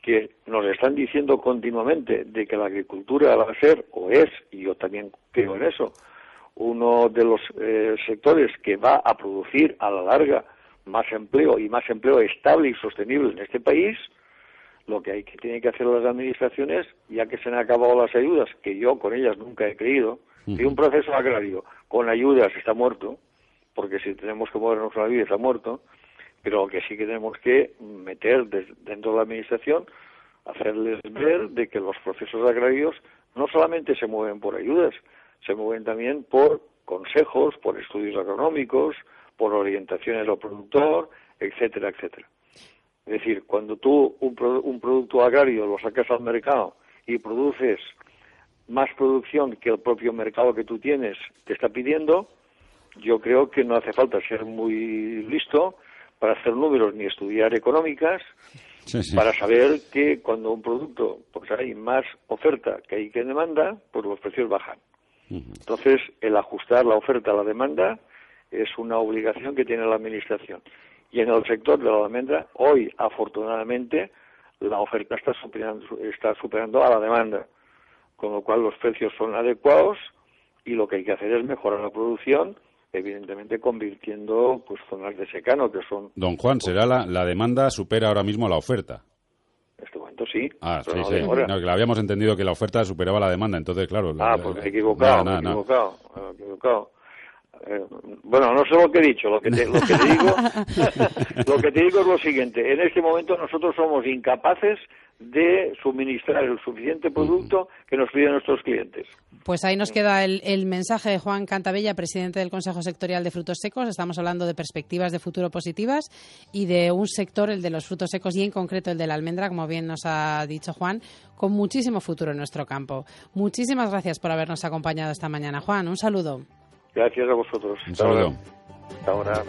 que nos están diciendo continuamente de que la agricultura va a ser o es, y yo también creo en eso, uno de los eh, sectores que va a producir a la larga más empleo y más empleo estable y sostenible en este país, lo que hay que tiene que hacer las administraciones, ya que se han acabado las ayudas, que yo con ellas nunca he creído, que un proceso agrario con ayudas está muerto, porque si tenemos que movernos la vida está muerto, pero lo que sí que tenemos que meter dentro de la administración, hacerles ver de que los procesos agrarios no solamente se mueven por ayudas, se mueven también por consejos, por estudios agronómicos, por orientaciones al productor, etcétera, etcétera. Es decir, cuando tú un, un producto agrario lo sacas al mercado y produces más producción que el propio mercado que tú tienes te está pidiendo, yo creo que no hace falta ser muy listo para hacer números ni estudiar económicas para saber que cuando un producto pues hay más oferta que hay que demanda, pues los precios bajan. Entonces, el ajustar la oferta a la demanda es una obligación que tiene la Administración. Y en el sector de la almendra, hoy, afortunadamente, la oferta está superando, está superando a la demanda, con lo cual los precios son adecuados y lo que hay que hacer es mejorar la producción, evidentemente convirtiendo pues zonas de secano que son... Don Juan, ¿será la, la demanda supera ahora mismo la oferta? Sí. Ah, sí, sí. No, que habíamos entendido que la oferta superaba la demanda, entonces, claro. Ah, pues me he equivocado, me he equivocado, he equivocado. eh, bueno, no sé lo que he dicho, lo que te, lo que te digo, lo que te digo es lo siguiente. En este momento nosotros somos incapaces de suministrar el suficiente producto que nos piden nuestros clientes. Pues ahí nos queda el, el, mensaje de Juan Cantabella, presidente del Consejo Sectorial de Frutos Secos. Estamos hablando de perspectivas de futuro positivas y de un sector, el de los frutos secos y en concreto el de la almendra, como bien nos ha dicho Juan, con muchísimo futuro en nuestro campo. Muchísimas gracias por habernos acompañado esta mañana, Juan. Un saludo. Gracias a vosotros. Un saludo. Hasta ahora.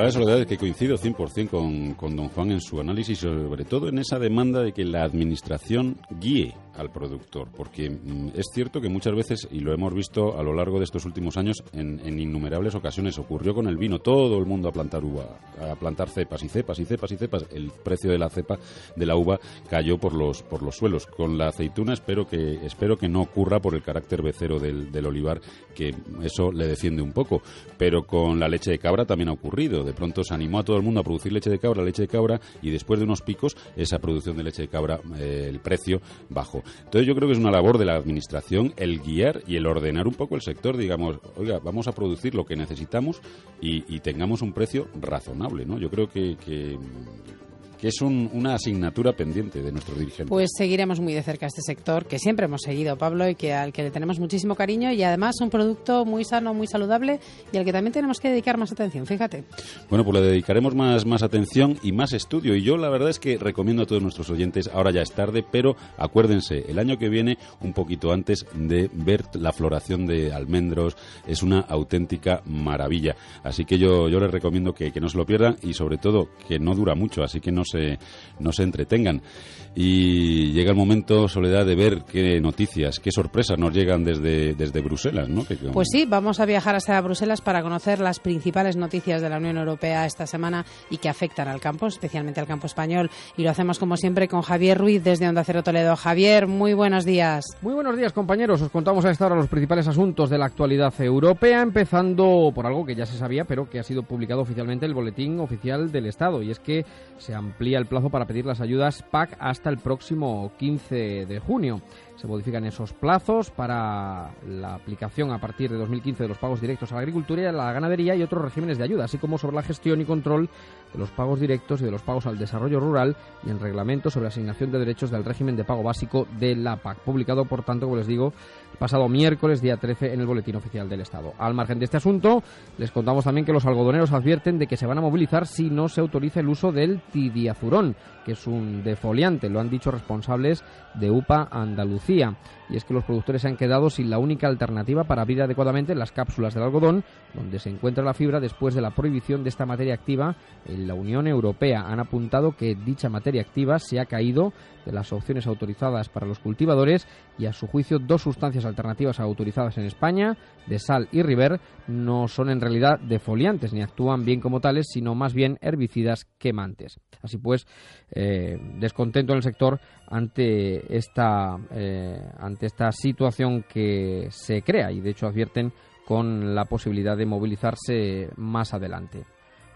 Verdad, es que coincido 100% con, con don Juan en su análisis, sobre todo en esa demanda de que la Administración guíe al productor, porque mm, es cierto que muchas veces, y lo hemos visto a lo largo de estos últimos años en, innumerables ocasiones, ocurrió con el vino, todo el mundo a plantar uva, a plantar cepas y cepas y cepas y cepas, el precio de la cepa de la uva cayó por los por los suelos. Con la aceituna espero que espero que no ocurra por el carácter becero del olivar, que eso le defiende un poco, pero con la leche de cabra también ha ocurrido. De pronto se animó a todo el mundo a producir leche de cabra, leche de cabra, y después de unos picos, esa producción de leche de cabra, eh, el precio bajó. Entonces yo creo que es una labor de la Administración el guiar y el ordenar un poco el sector, digamos, oiga, vamos a producir lo que necesitamos y, tengamos un precio razonable, ¿no? Yo creo que, que que es un, una asignatura pendiente de nuestros dirigentes. Pues seguiremos muy de cerca este sector que siempre hemos seguido, Pablo, y que al que le tenemos muchísimo cariño y además un producto muy sano, muy saludable y al que también tenemos que dedicar más atención, fíjate. Bueno, pues le dedicaremos más, más atención y más estudio. Y yo la verdad es que recomiendo a todos nuestros oyentes, ahora ya es tarde, pero acuérdense, el año que viene, un poquito antes de ver la floración de almendros, es una auténtica maravilla. Así que yo, yo les recomiendo que, que no se lo pierdan y sobre todo que no dura mucho, así que no se, no se entretengan. Y llega el momento, Soledad, de ver qué noticias, qué sorpresas nos llegan desde, desde Bruselas, ¿no? Que, pues sí, vamos a viajar hasta Bruselas para conocer las principales noticias de la Unión Europea esta semana y que afectan al campo, especialmente al campo español. Y lo hacemos, como siempre, con Javier Ruiz desde Onda Cero Toledo. Javier, muy buenos días. Muy buenos días, compañeros. Os contamos a esta hora los principales asuntos de la actualidad europea, empezando por algo que ya se sabía, pero que ha sido publicado oficialmente el Boletín Oficial del Estado, y es que se amplía el plazo para pedir las ayudas PAC hasta el próximo 15 de junio. Se modifican esos plazos para la aplicación a partir de 2015 de los pagos directos a la agricultura y a la ganadería y otros regímenes de ayuda, así como sobre la gestión y control de los pagos directos y de los pagos al desarrollo rural y el reglamento sobre asignación de derechos del régimen de pago básico de la PAC, publicado, por tanto, como les digo, el pasado miércoles, día 13, en el Boletín Oficial del Estado. Al margen de este asunto, les contamos también que los algodoneros advierten de que se van a movilizar si no se autoriza el uso del tidiazurón, que es un defoliante, lo han dicho responsables de UPA Andalucía y es que los productores se han quedado sin la única alternativa para abrir adecuadamente las cápsulas del algodón, donde se encuentra la fibra después de la prohibición de esta materia activa en la Unión Europea. Han apuntado que dicha materia activa se ha caído de las opciones autorizadas para los cultivadores y a su juicio dos sustancias alternativas autorizadas en España, de sal y river, no son en realidad defoliantes ni actúan bien como tales, sino más bien herbicidas quemantes. Así pues, eh, descontento en el sector ante esta, eh, ante esta situación que se crea y de hecho advierten con la posibilidad de movilizarse más adelante.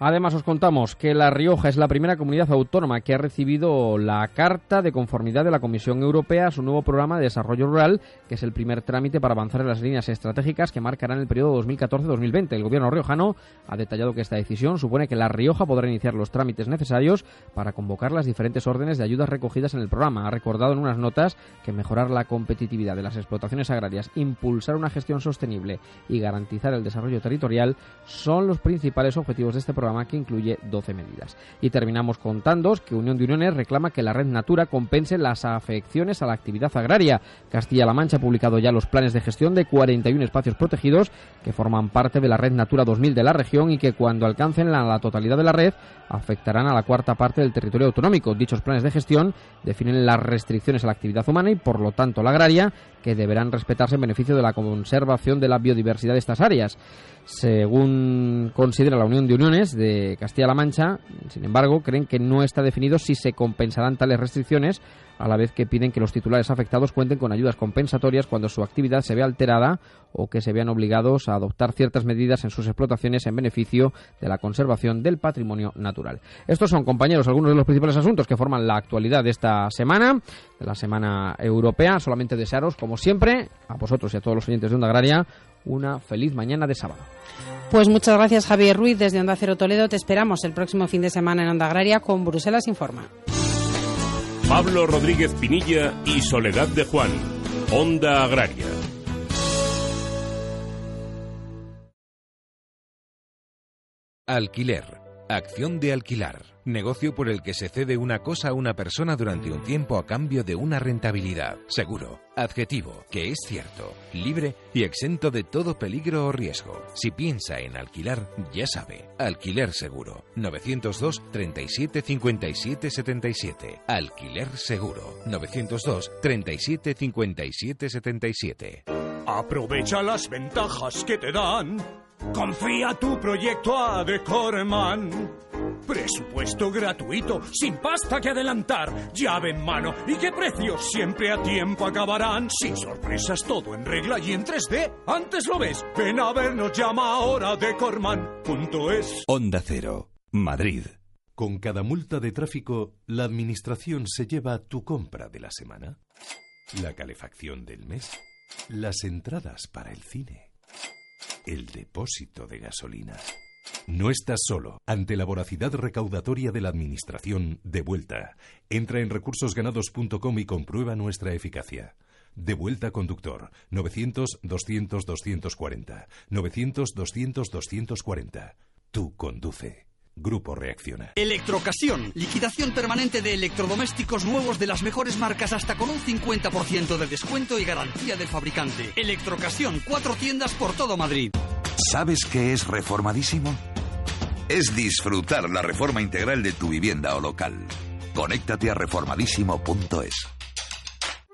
Además, os contamos que La Rioja es la primera comunidad autónoma que ha recibido la carta de conformidad de la Comisión Europea a su nuevo programa de desarrollo rural, que es el primer trámite para avanzar en las líneas estratégicas que marcarán el periodo 2014-2020. El gobierno riojano ha detallado que esta decisión supone que La Rioja podrá iniciar los trámites necesarios para convocar las diferentes órdenes de ayudas recogidas en el programa. Ha recordado en unas notas que mejorar la competitividad de las explotaciones agrarias, impulsar una gestión sostenible y garantizar el desarrollo territorial son los principales objetivos de este programa que incluye 12 medidas. Y terminamos contando que Unión de Uniones reclama que la red Natura compense las afecciones a la actividad agraria. Castilla-La Mancha ha publicado ya los planes de gestión de 41 espacios protegidos que forman parte de la red Natura 2000 de la región y que cuando alcancen la, la totalidad de la red afectarán a la cuarta parte del territorio autonómico. Dichos planes de gestión definen las restricciones a la actividad humana y, por lo tanto, la agraria, que deberán respetarse en beneficio de la conservación de la biodiversidad de estas áreas. Según considera la Unión de Uniones, de Castilla-La Mancha, sin embargo, creen que no está definido si se compensarán tales restricciones a la vez que piden que los titulares afectados cuenten con ayudas compensatorias cuando su actividad se vea alterada o que se vean obligados a adoptar ciertas medidas en sus explotaciones en beneficio de la conservación del patrimonio natural. Estos son, compañeros, algunos de los principales asuntos que forman la actualidad de esta semana, de la Semana Europea. Solamente desearos, como siempre, a vosotros y a todos los oyentes de Onda Agraria, una feliz mañana de sábado. Pues muchas gracias Javier Ruiz desde Onda Cero Toledo. Te esperamos el próximo fin de semana en Onda Agraria con Bruselas Informa. Pablo Rodríguez Pinilla y Soledad de Juan. Onda Agraria. Alquiler. Acción de alquilar. Negocio por el que se cede una cosa a una persona durante un tiempo a cambio de una rentabilidad. Seguro. Adjetivo. Que es cierto. Libre y exento de todo peligro o riesgo. Si piensa en alquilar, ya sabe. Alquiler seguro. 902 37 57 77. Alquiler seguro. 902 37 57 77. Aprovecha las ventajas que te dan. Confía tu proyecto a Decorman. Presupuesto gratuito, sin pasta que adelantar, llave en mano y qué precios siempre a tiempo acabarán. Sin sorpresas, todo en regla y en 3D. Antes lo ves, ven a vernos, llama ahora decorman.es. Onda Cero, Madrid. Con cada multa de tráfico, la administración se lleva tu compra de la semana, la calefacción del mes, las entradas para el cine, el depósito de gasolina. No estás solo. Ante la voracidad recaudatoria de la Administración, de vuelta. Entra en recursosganados.com y comprueba nuestra eficacia. De vuelta conductor. 900-200-240. 900-200-240. Tú conduce. Grupo Reacciona. Electrocasión. Liquidación permanente de electrodomésticos nuevos de las mejores marcas hasta con un 50% de descuento y garantía del fabricante. Electrocasión. Cuatro tiendas por todo Madrid. ¿Sabes qué es reformadísimo? Es disfrutar la reforma integral de tu vivienda o local. Conéctate a reformadísimo.es.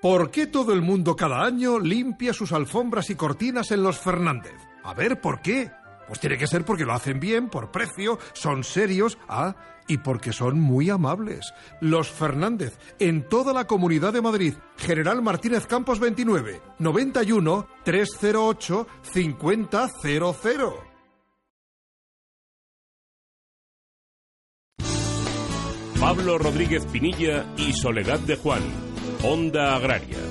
¿Por qué todo el mundo cada año limpia sus alfombras y cortinas en los Fernández? A ver, ¿por qué? Pues tiene que ser porque lo hacen bien, por precio, son serios, ah, y porque son muy amables. Los Fernández, en toda la comunidad de Madrid. General Martínez Campos 29, 91 308 5000. Pablo Rodríguez Pinilla y Soledad de Juan. Onda Agraria.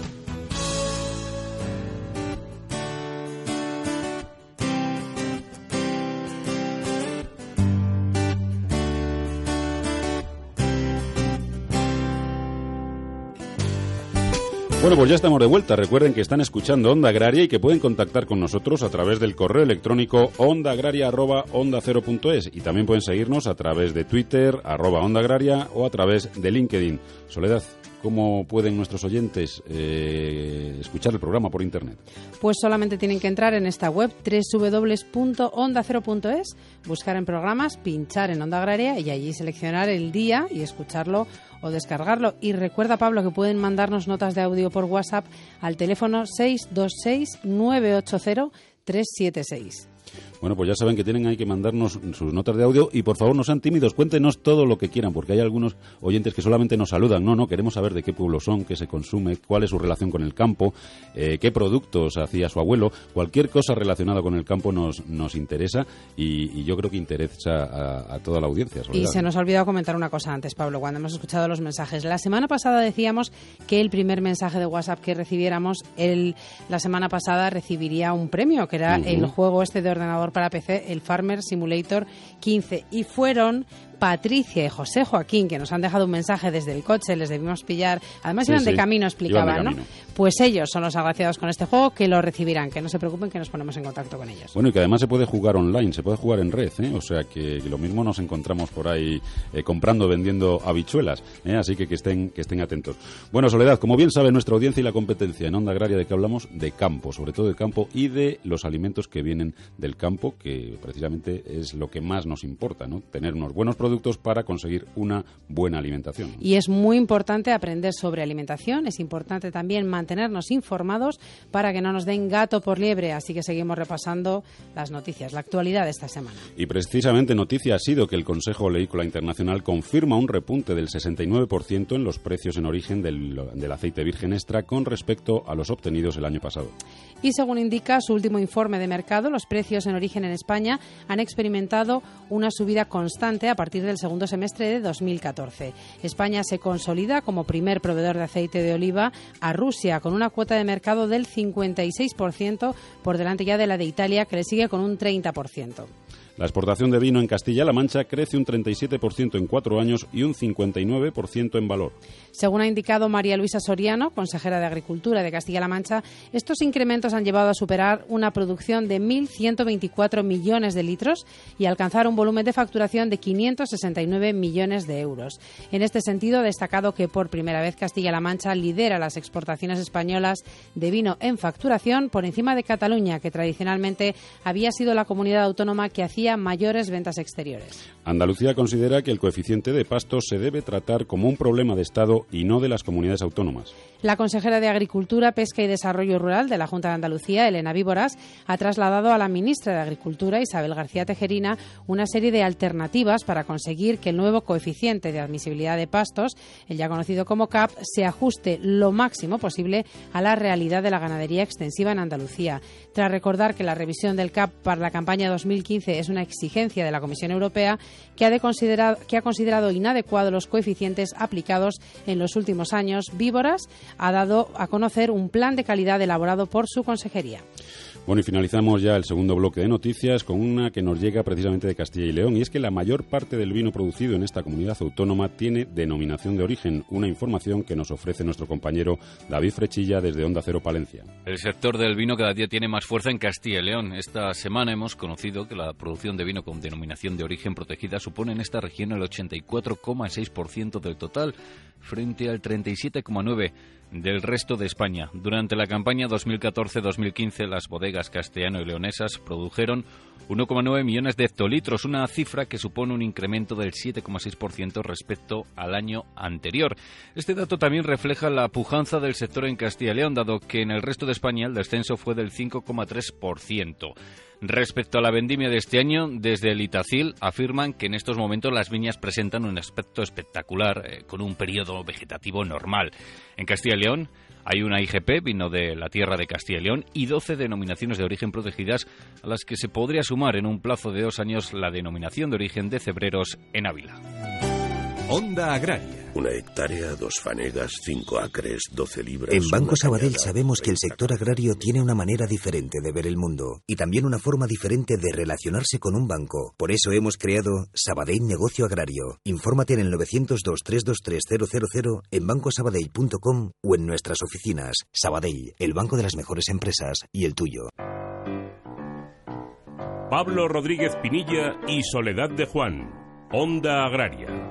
Bueno, pues ya estamos de vuelta. Recuerden que están escuchando Onda Agraria y que pueden contactar con nosotros a través del correo electrónico ondaagraria.onda0.es y también pueden seguirnos a través de Twitter, arroba Onda Agraria o a través de LinkedIn. Soledad, ¿cómo pueden nuestros oyentes eh, escuchar el programa por Internet? Pues solamente tienen que entrar en esta web www.onda0.es, buscar en programas, pinchar en Onda Agraria y allí seleccionar el día y escucharlo o descargarlo. Y recuerda, Pablo, que pueden mandarnos notas de audio por WhatsApp al teléfono 626-980-376. Bueno, pues ya saben que tienen ahí que mandarnos sus notas de audio y por favor no sean tímidos, cuéntenos todo lo que quieran, porque hay algunos oyentes que solamente nos saludan. No, no, queremos saber de qué pueblo son, qué se consume, cuál es su relación con el campo, eh, qué productos hacía su abuelo. Cualquier cosa relacionada con el campo nos, nos interesa y, y yo creo que interesa a, a toda la audiencia. Y se nos ha olvidado comentar una cosa antes, Pablo, cuando hemos escuchado los mensajes. La semana pasada decíamos que el primer mensaje de WhatsApp que recibiéramos, el, la semana pasada recibiría un premio, que era el juego este de ordenador para PC, el Farmer Simulator 15. Y fueron Patricia y José Joaquín, que nos han dejado un mensaje desde el coche, les debimos pillar. Además Sí, iban de camino, explicaban, de ¿no? Pues ellos son los agraciados con este juego que lo recibirán. Que no se preocupen, que nos ponemos en contacto con ellos. Bueno, y que además se puede jugar online, se puede jugar en red, ¿eh? o sea que lo mismo nos encontramos por ahí eh, comprando, vendiendo habichuelas, ¿eh? así que que estén, que estén atentos. Bueno, Soledad, como bien sabe nuestra audiencia y la competencia en Onda Agraria, de que hablamos de campo, sobre todo de campo y de los alimentos que vienen del campo, que precisamente es lo que más nos importa, ¿no? Tener unos buenos productos productos para conseguir una buena alimentación. Y es muy importante aprender sobre alimentación, es importante también mantenernos informados para que no nos den gato por liebre, así que seguimos repasando las noticias, la actualidad de esta semana. Y precisamente noticia ha sido que el Consejo Oleícola Internacional confirma un repunte del 69% en los precios en origen del, del aceite virgen extra con respecto a los obtenidos el año pasado. Y según indica su último informe de mercado, los precios en origen en España han experimentado una subida constante a partir del segundo semestre de 2014. España se consolida como primer proveedor de aceite de oliva a Rusia con una cuota de mercado del 56% por delante ya de la de Italia que le sigue con un 30%. La exportación de vino en Castilla-La Mancha crece un 37% en cuatro años y un 59% en valor. Según ha indicado María Luisa Soriano, consejera de Agricultura de Castilla-La Mancha, estos incrementos han llevado a superar una producción de 1.124 millones de litros y alcanzar un volumen de facturación de 569 millones de euros. En este sentido, ha destacado que por primera vez Castilla-La Mancha lidera las exportaciones españolas de vino en facturación por encima de Cataluña, que tradicionalmente había sido la comunidad autónoma que hacía mayores ventas exteriores. Andalucía considera que el coeficiente de pastos se debe tratar como un problema de Estado y no de las comunidades autónomas. La consejera de Agricultura, Pesca y Desarrollo Rural de la Junta de Andalucía, Elena Víboras, ha trasladado a la ministra de Agricultura, Isabel García Tejerina, una serie de alternativas para conseguir que el nuevo coeficiente de admisibilidad de pastos, el ya conocido como CAP, se ajuste lo máximo posible a la realidad de la ganadería extensiva en Andalucía. Tras recordar que la revisión del CAP para la campaña 2015 es una exigencia de la Comisión Europea, que ha, que considerado inadecuados los coeficientes aplicados en los últimos años, Víboras ha dado a conocer un plan de calidad elaborado por su consejería. Bueno, y finalizamos ya el segundo bloque de noticias con una que nos llega precisamente de Castilla y León, y es que la mayor parte del vino producido en esta comunidad autónoma tiene denominación de origen, una información que nos ofrece nuestro compañero David Frechilla desde Onda Cero Palencia. El sector del vino cada día tiene más fuerza en Castilla y León. Esta semana hemos conocido que la producción de vino con denominación de origen protegida supone en esta región el 84,6% del total, frente al 37,9% del resto de España. Durante la campaña 2014-2015, las bodegas castellano y leonesas produjeron 1,9 millones de hectolitros, una cifra que supone un incremento del 7,6% respecto al año anterior. Este dato también refleja la pujanza del sector en Castilla y León, dado que en el resto de España el descenso fue del 5,3%. Respecto a la vendimia de este año, desde el Itacil afirman que en estos momentos las viñas presentan un aspecto espectacular, eh, con un periodo vegetativo normal. En Castilla y León hay una IGP, vino de la tierra de Castilla y León, y 12 denominaciones de origen protegidas, a las que se podría sumar en un plazo de dos años la denominación de origen de Cebreros en Ávila. Onda Agraria. Una hectárea, dos fanegas, cinco acres, doce libras. En Banco Sabadell cañada, sabemos que el 30 sector agrario tiene una manera diferente de ver el mundo y también una forma diferente de relacionarse con un banco. Por eso hemos creado Sabadell Negocio Agrario. Infórmate en el 902-323-000 en bancosabadell.com o en nuestras oficinas. Sabadell, el banco de las mejores empresas y el tuyo. Pablo Rodríguez Pinilla y Soledad de Juan. Onda Agraria.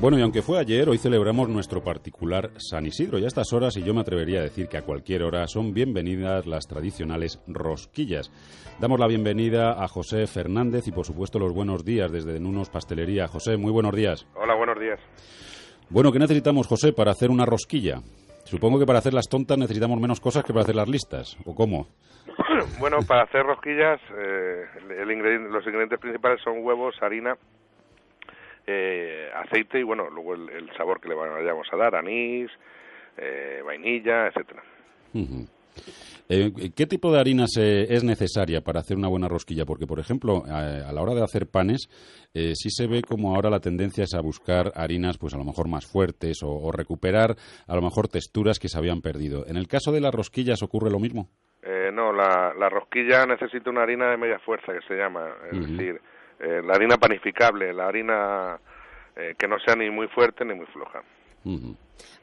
Bueno, y aunque fue ayer, hoy celebramos nuestro particular San Isidro y a estas horas, y yo me atrevería a decir que a cualquier hora, son bienvenidas las tradicionales rosquillas. Damos la bienvenida a José Fernández y por supuesto los buenos días desde Nunos Pastelería. José, muy buenos días. Hola, buenos días. Bueno, ¿qué necesitamos, José, para hacer una rosquilla? Supongo que para hacer las tontas necesitamos menos cosas que para hacer las listas, ¿o cómo? bueno, para hacer rosquillas, eh, el ingrediente- los ingredientes principales son huevos, harina, eh, aceite y, bueno, luego el, el sabor que le vayamos a dar, anís, eh, vainilla, etcétera. Eh, ¿Qué tipo de harina se- es necesaria para hacer una buena rosquilla? Porque, por ejemplo, a, a la hora de hacer panes, eh, sí se ve como ahora la tendencia es a buscar harinas, pues a lo mejor más fuertes o, o recuperar a lo mejor texturas que se habían perdido. ¿En el caso de las rosquillas ocurre lo mismo? Eh, no, la, la rosquilla necesita una harina de media fuerza, que se llama, es decir, eh, la harina panificable, la harina eh, que no sea ni muy fuerte ni muy floja.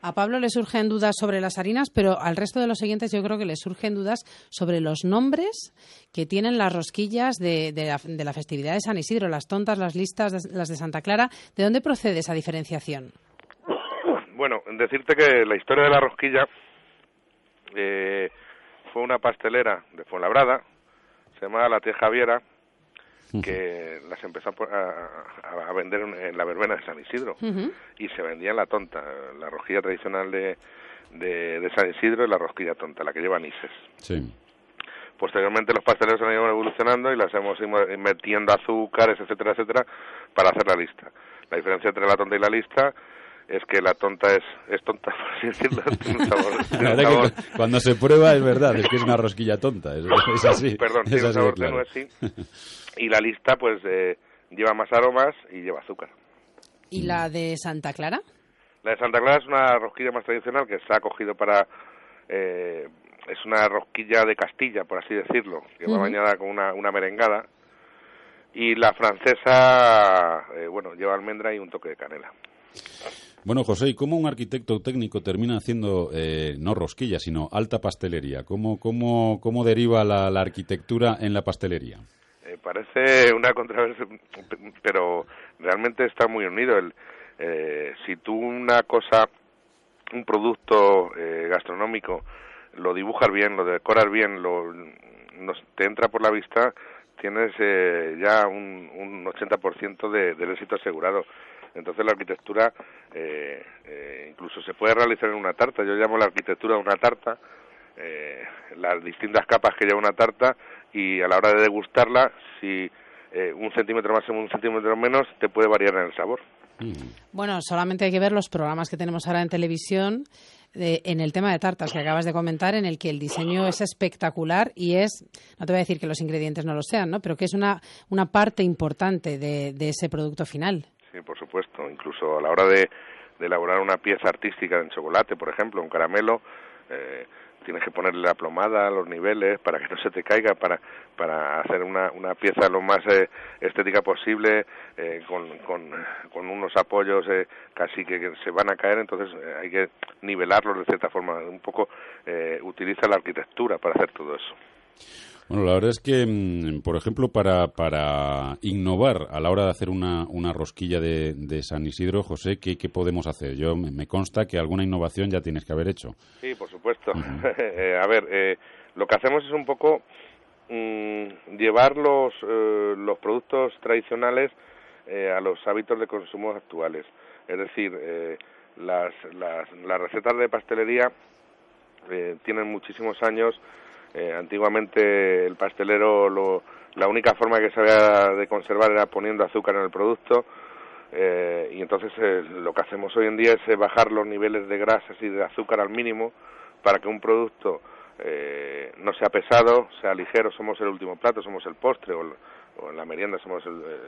A Pablo le surgen dudas sobre las harinas, pero al resto de los siguientes yo creo que le surgen dudas sobre los nombres que tienen las rosquillas de, de la, de la festividad de San Isidro, las tontas, las listas, las de Santa Clara. ¿De dónde procede esa diferenciación? Bueno, decirte que la historia de la rosquilla eh, fue una pastelera de Fuenlabrada, se llamaba La Tía Javiera, que las empezó a, a, vender en la verbena de San Isidro y se vendía en la tonta, la rosquilla tradicional de, de, San Isidro y la rosquilla tonta, la que lleva anises. Sí. Posteriormente los pasteles han ido evolucionando y las hemos ido metiendo azúcares, etcétera, etcétera, para hacer la lista. La diferencia entre la tonta y la lista es que la tonta es, es tonta, por así decirlo. cuando se prueba es verdad, es que es una rosquilla tonta, es, así. Perdón, tiene un sabor claro. sí. Y la lista, pues, eh, lleva más aromas y lleva azúcar. ¿Y la de Santa Clara? La de Santa Clara es una rosquilla más tradicional que se ha cogido para... Eh, es una rosquilla de Castilla, por así decirlo, que va bañada con una, una merengada. Y la francesa, eh, bueno, lleva almendra y un toque de canela. Bueno, José, ¿y cómo un arquitecto técnico termina haciendo eh, no rosquilla, sino alta pastelería? ¿Cómo, cómo, cómo deriva la, arquitectura en la pastelería? Eh, parece una controversia, pero realmente está muy unido. El, eh, si tú una cosa, un producto gastronómico, lo dibujas bien, lo decoras bien, lo, te entra por la vista, tienes ya un, un 80% de, del éxito asegurado. Entonces la arquitectura eh, eh, incluso se puede realizar en una tarta. Yo llamo la arquitectura una tarta, eh, las distintas capas que lleva una tarta y a la hora de degustarla, si un centímetro más o un centímetro menos, te puede variar en el sabor. Bueno, solamente hay que ver los programas que tenemos ahora en televisión en el tema de tartas que acabas de comentar, en el que el diseño es espectacular y es, no te voy a decir que los ingredientes no lo sean, ¿no? pero que es una, una parte importante de ese producto final. Sí, por supuesto. Incluso a la hora de, elaborar una pieza artística en chocolate, por ejemplo, un caramelo, eh, tienes que ponerle la plomada, los niveles, para que no se te caiga, para, para hacer una, una pieza lo más eh, estética posible, eh, con, con, con, unos apoyos casi que, se van a caer, entonces hay que nivelarlos de cierta forma. Un poco utiliza la arquitectura para hacer todo eso. Bueno, la verdad es que, mm, por ejemplo, para, para innovar a la hora de hacer una, una rosquilla de, de San Isidro, José, ¿qué, ¿qué, podemos hacer? Yo me consta que alguna innovación ya tienes que haber hecho. Sí, por supuesto. Eh, a ver, eh, lo que hacemos es un poco mm, llevar los, eh, los productos tradicionales a los hábitos de consumo actuales. Es decir, las, las, las recetas de pastelería tienen muchísimos años eh, antiguamente el pastelero lo, la única forma que se había de conservar era poniendo azúcar en el producto eh, y entonces eh, lo que hacemos hoy en día es bajar los niveles de grasas y de azúcar al mínimo para que un producto no sea pesado, sea ligero, somos el último plato, somos el postre o, en la merienda somos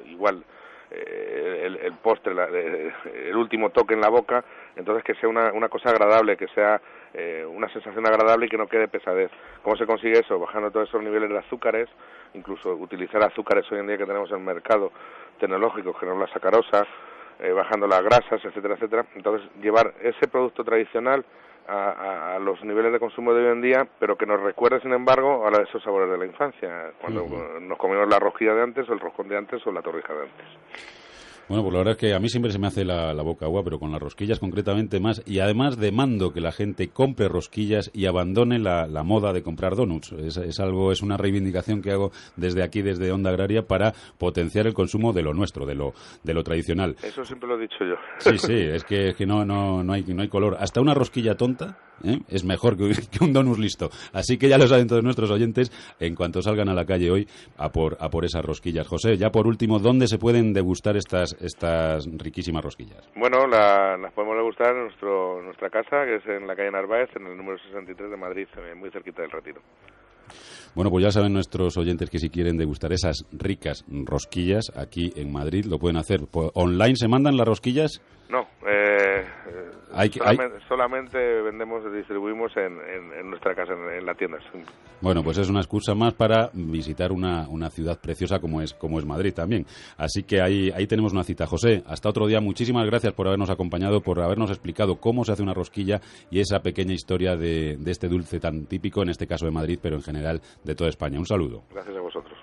igual eh, el, el, postre, el último toque en la boca, entonces que sea una, una cosa agradable, que sea eh, una sensación agradable y que no quede pesadez. ¿Cómo se consigue eso? Bajando todos esos niveles de azúcares, incluso utilizar azúcares hoy en día que tenemos en el mercado tecnológico, que no la sacarosa, eh, bajando las grasas, etcétera, etcétera. Entonces, llevar ese producto tradicional a, a, los niveles de consumo de hoy en día, pero que nos recuerde, sin embargo, a esos sabores de la infancia, cuando nos comimos la rosquilla de antes, o el roscón de antes, o la torrija de antes. Bueno, pues la verdad es que a mí siempre se me hace la, boca agua, pero con las rosquillas concretamente más. Y además demando que la gente compre rosquillas y abandone la, moda de comprar donuts. Es, algo, es una reivindicación que hago desde aquí, desde Onda Agraria, para potenciar el consumo de lo nuestro, de lo, de lo tradicional. Eso siempre lo he dicho yo. Sí, sí, es que, que no, no, no, hay, no hay color. Hasta una rosquilla tonta ¿eh? es mejor que, un donut listo. Así que ya lo saben todos nuestros oyentes, en cuanto salgan a la calle hoy, a por, a por esas rosquillas. José, ya por último, ¿dónde se pueden degustar estas estas riquísimas rosquillas? Bueno, las podemos degustar en nuestro, nuestra casa, que es en la calle Narváez, en el número 63 de Madrid, eh, muy cerquita del Retiro. Bueno, pues ya saben nuestros oyentes que si quieren degustar esas ricas rosquillas aquí en Madrid, lo pueden hacer. ¿Online se mandan las rosquillas? No, eh, solamente, vendemos y distribuimos en, nuestra casa, en, la tienda. Bueno, pues es una excusa más para visitar una, una, ciudad preciosa como es, como es Madrid también. Así que ahí, ahí tenemos una cita. José, hasta otro día. Muchísimas gracias por habernos acompañado, por habernos explicado cómo se hace una rosquilla y esa pequeña historia de, de este dulce tan típico, en este caso de Madrid, pero en general de toda España. Un saludo. Gracias a vosotros.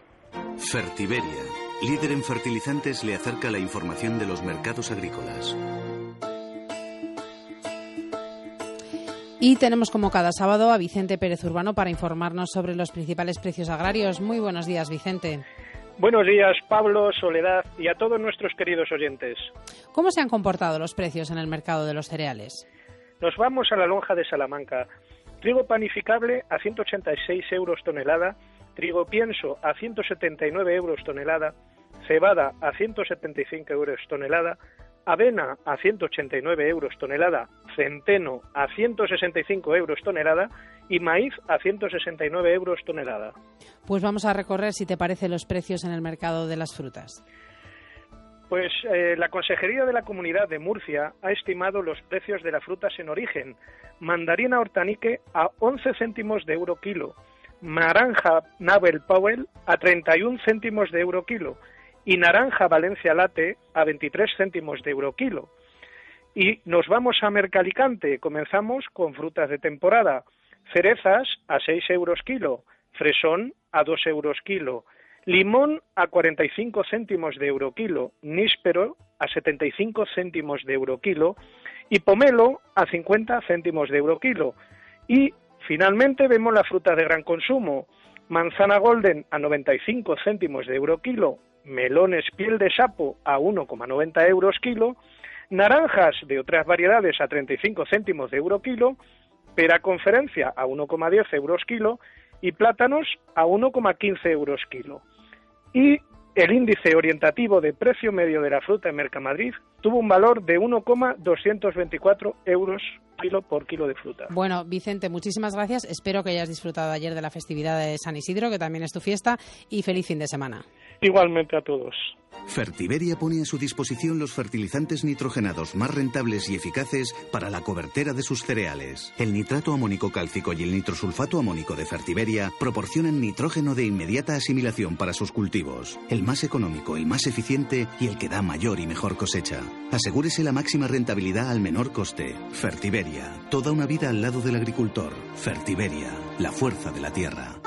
Fertiberia, líder en fertilizantes, le acerca la información de los mercados agrícolas. Y tenemos como cada sábado a Vicente Pérez Urbano para informarnos sobre los principales precios agrarios. Muy buenos días, Vicente. Buenos días, Pablo, Soledad y a todos nuestros queridos oyentes. ¿Cómo se han comportado los precios en el mercado de los cereales? Nos vamos a la lonja de Salamanca. Trigo panificable a 186 euros tonelada, trigo pienso a 179 euros tonelada, cebada a 175 euros tonelada, avena a 189 euros tonelada, centeno a 165 euros tonelada y maíz a 169 euros tonelada. Pues vamos a recorrer, si te parece, los precios en el mercado de las frutas. Pues eh, la Consejería de la Comunidad de Murcia ha estimado los precios de las frutas en origen. Mandarina hortanique a 11 céntimos de euro kilo, naranja Nabel Powell a 31 céntimos de euro kilo y naranja Valencia Late a 23 céntimos de euro kilo. Y nos vamos a Mercalicante. Comenzamos con frutas de temporada. Cerezas a 6 euros kilo, fresón a 2 euros kilo, limón a 45 céntimos de euro kilo, níspero a 75 céntimos de euro kilo y pomelo a 50 céntimos de euro kilo. Y finalmente vemos la fruta de gran consumo. Manzana golden a 95 céntimos de euro kilo, melones piel de sapo a 1,90 euros kilo, naranjas de otras variedades a 35 céntimos de euro kilo, pera conferencia a 1,10 euros kilo y plátanos a 1,15 euros kilo. Y el índice orientativo de precio medio de la fruta en Mercamadrid tuvo un valor de 1,224 euros kilo por kilo de fruta. Bueno, Vicente, muchísimas gracias. Espero que hayas disfrutado ayer de la festividad de San Isidro, que también es tu fiesta, y feliz fin de semana. Igualmente a todos. Fertiberia pone a su disposición los fertilizantes nitrogenados más rentables y eficaces para la cobertera de sus cereales. El nitrato amónico cálcico y el nitrosulfato amónico de Fertiberia proporcionan nitrógeno de inmediata asimilación para sus cultivos. El más económico, el más eficiente y el que da mayor y mejor cosecha. Asegúrese la máxima rentabilidad al menor coste. Fertiberia, toda una vida al lado del agricultor. Fertiberia, la fuerza de la tierra.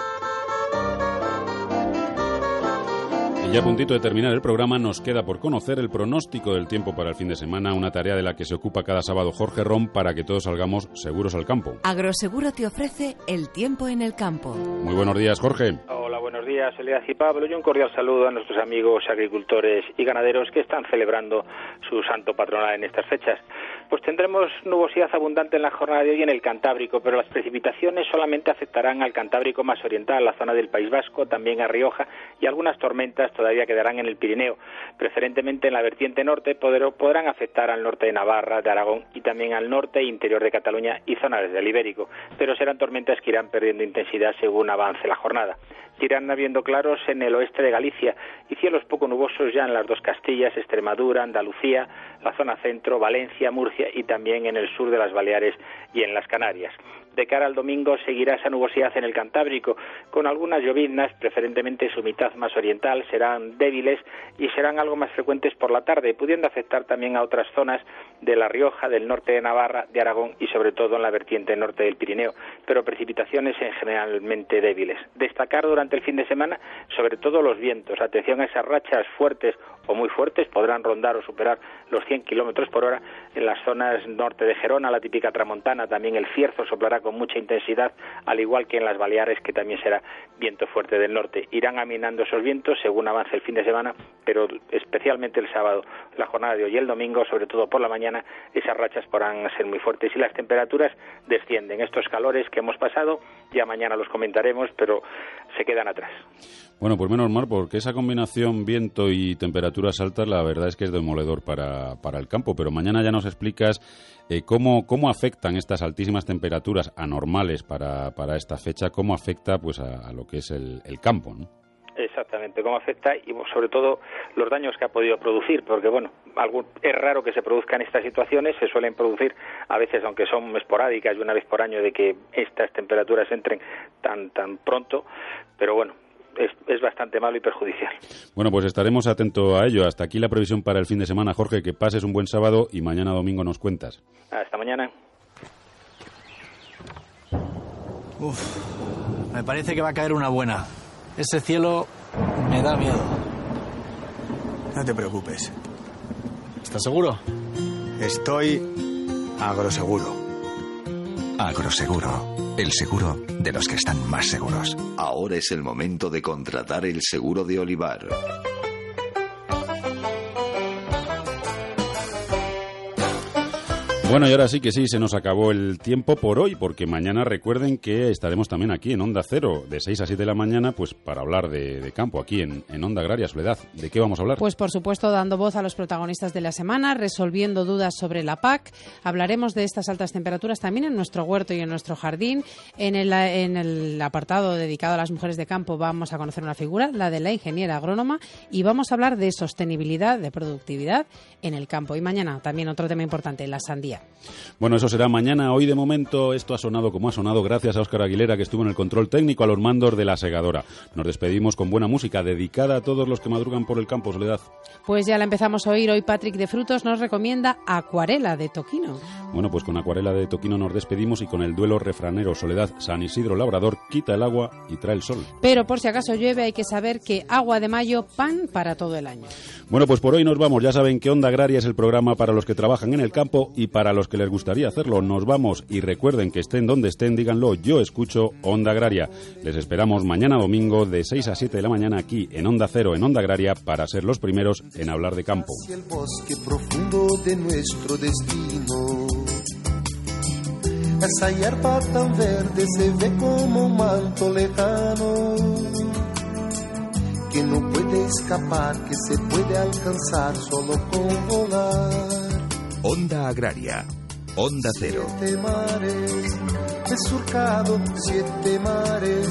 Y ya a puntito de terminar el programa, nos queda por conocer el pronóstico del tiempo para el fin de semana, una tarea de la que se ocupa cada sábado Jorge Ron para que todos salgamos seguros al campo. Agroseguro te ofrece el tiempo en el campo. Muy buenos días, Jorge. Hola, buenos días, Elías y Pablo. Y un cordial saludo a nuestros amigos agricultores y ganaderos que están celebrando su santo patronal en estas fechas. Pues tendremos nubosidad abundante en la jornada de hoy en el Cantábrico, pero las precipitaciones solamente afectarán al Cantábrico más oriental, la zona del País Vasco, también a Rioja y algunas tormentas todavía quedarán en el Pirineo. Preferentemente en la vertiente norte podrán afectar al norte de Navarra, de Aragón y también al norte e interior de Cataluña y zonas del Ibérico, pero serán tormentas que irán perdiendo intensidad según avance la jornada irán habiendo claros en el oeste de Galicia y cielos poco nubosos ya en las dos Castillas, Extremadura, Andalucía, la zona centro, Valencia, Murcia y también en el sur de las Baleares y en las Canarias. De cara al domingo seguirá esa nubosidad en el Cantábrico, con algunas lloviznas, preferentemente su mitad más oriental, serán débiles y serán algo más frecuentes por la tarde, pudiendo afectar también a otras zonas de La Rioja, del norte de Navarra, de Aragón y sobre todo en la vertiente norte del Pirineo, pero precipitaciones en generalmente débiles. Destacar durante el fin de semana sobre todo los vientos. Atención a esas rachas fuertes o muy fuertes, podrán rondar o superar los 100 kilómetros por hora en las zonas norte de Gerona, la típica tramontana, también el cierzo soplará con mucha intensidad, al igual que en las Baleares, que también será viento fuerte del norte. Irán aminando esos vientos según avance el fin de semana, pero especialmente el sábado, la jornada de hoy y el domingo, sobre todo por la mañana, esas rachas podrán ser muy fuertes y las temperaturas descienden. Estos calores que hemos pasado, ya mañana los comentaremos, pero se quedan atrás. Bueno, pues menos mal, porque esa combinación viento y temperaturas altas, la verdad es que es demoledor para, para el campo. Pero mañana ya nos explicas eh, cómo, cómo afectan estas altísimas temperaturas anormales para, para esta fecha, cómo afecta pues a, lo que es el, campo. Exactamente, cómo afecta y sobre todo los daños que ha podido producir, porque bueno, algo, es raro que se produzcan estas situaciones, se suelen producir a veces, aunque son esporádicas y una vez por año de que estas temperaturas entren tan tan pronto, pero bueno, es, bastante malo y perjudicial. Bueno, pues estaremos atentos a ello. Hasta aquí la previsión para el fin de semana. Jorge, que pases un buen sábado y mañana domingo nos cuentas. Hasta mañana. Uf, me parece que va a caer una buena. Ese cielo me da miedo. No te preocupes. ¿Estás seguro? Estoy agroseguro. Agroseguro, el seguro de los que están más seguros. Ahora es el momento de contratar el seguro de Olivar. Bueno, y ahora sí que sí, se nos acabó el tiempo por hoy, porque mañana recuerden que estaremos también aquí en Onda Cero, de 6 a 7 de la mañana, pues para hablar de, campo, aquí en, en, Onda Agraria, Soledad. ¿De qué vamos a hablar? Pues por supuesto, dando voz a los protagonistas de la semana, resolviendo dudas sobre la PAC. Hablaremos de estas altas temperaturas también en nuestro huerto y en nuestro jardín. En el, en el apartado dedicado a las mujeres de campo vamos a conocer una figura, la de la ingeniera agrónoma, y vamos a hablar de sostenibilidad, de productividad en el campo. Y mañana también otro tema importante, la sandía. Bueno, eso será mañana. Hoy de momento esto ha sonado como ha sonado gracias a Óscar Aguilera que estuvo en el control técnico a los mandos de la segadora. Nos despedimos con buena música dedicada a todos los que madrugan por el campo, Soledad. Pues ya la empezamos a oír. Hoy Patrick de Frutos nos recomienda Acuarela de Toquino. Bueno, pues con Acuarela de Toquino nos despedimos y con el duelo refranero Soledad San Isidro Labrador quita el agua y trae el sol. Pero por si acaso llueve hay que saber que agua de mayo, pan para todo el año. Bueno, pues por hoy nos vamos. Ya saben que Onda Agraria es el programa para los que trabajan en el campo y para los que les gustaría hacerlo. Nos vamos y recuerden que estén donde estén, díganlo, yo escucho Onda Agraria. Les esperamos mañana domingo de 6 a 7 de la mañana aquí en Onda Cero, en Onda Agraria, para ser los primeros en hablar de campo. El bosque profundo de nuestro destino. Esa hierba tan verde se ve como un manto lejano que no puede escapar, que se puede alcanzar solo con volar. Onda Agraria, Onda Cero. Siete mares, he surcado siete mares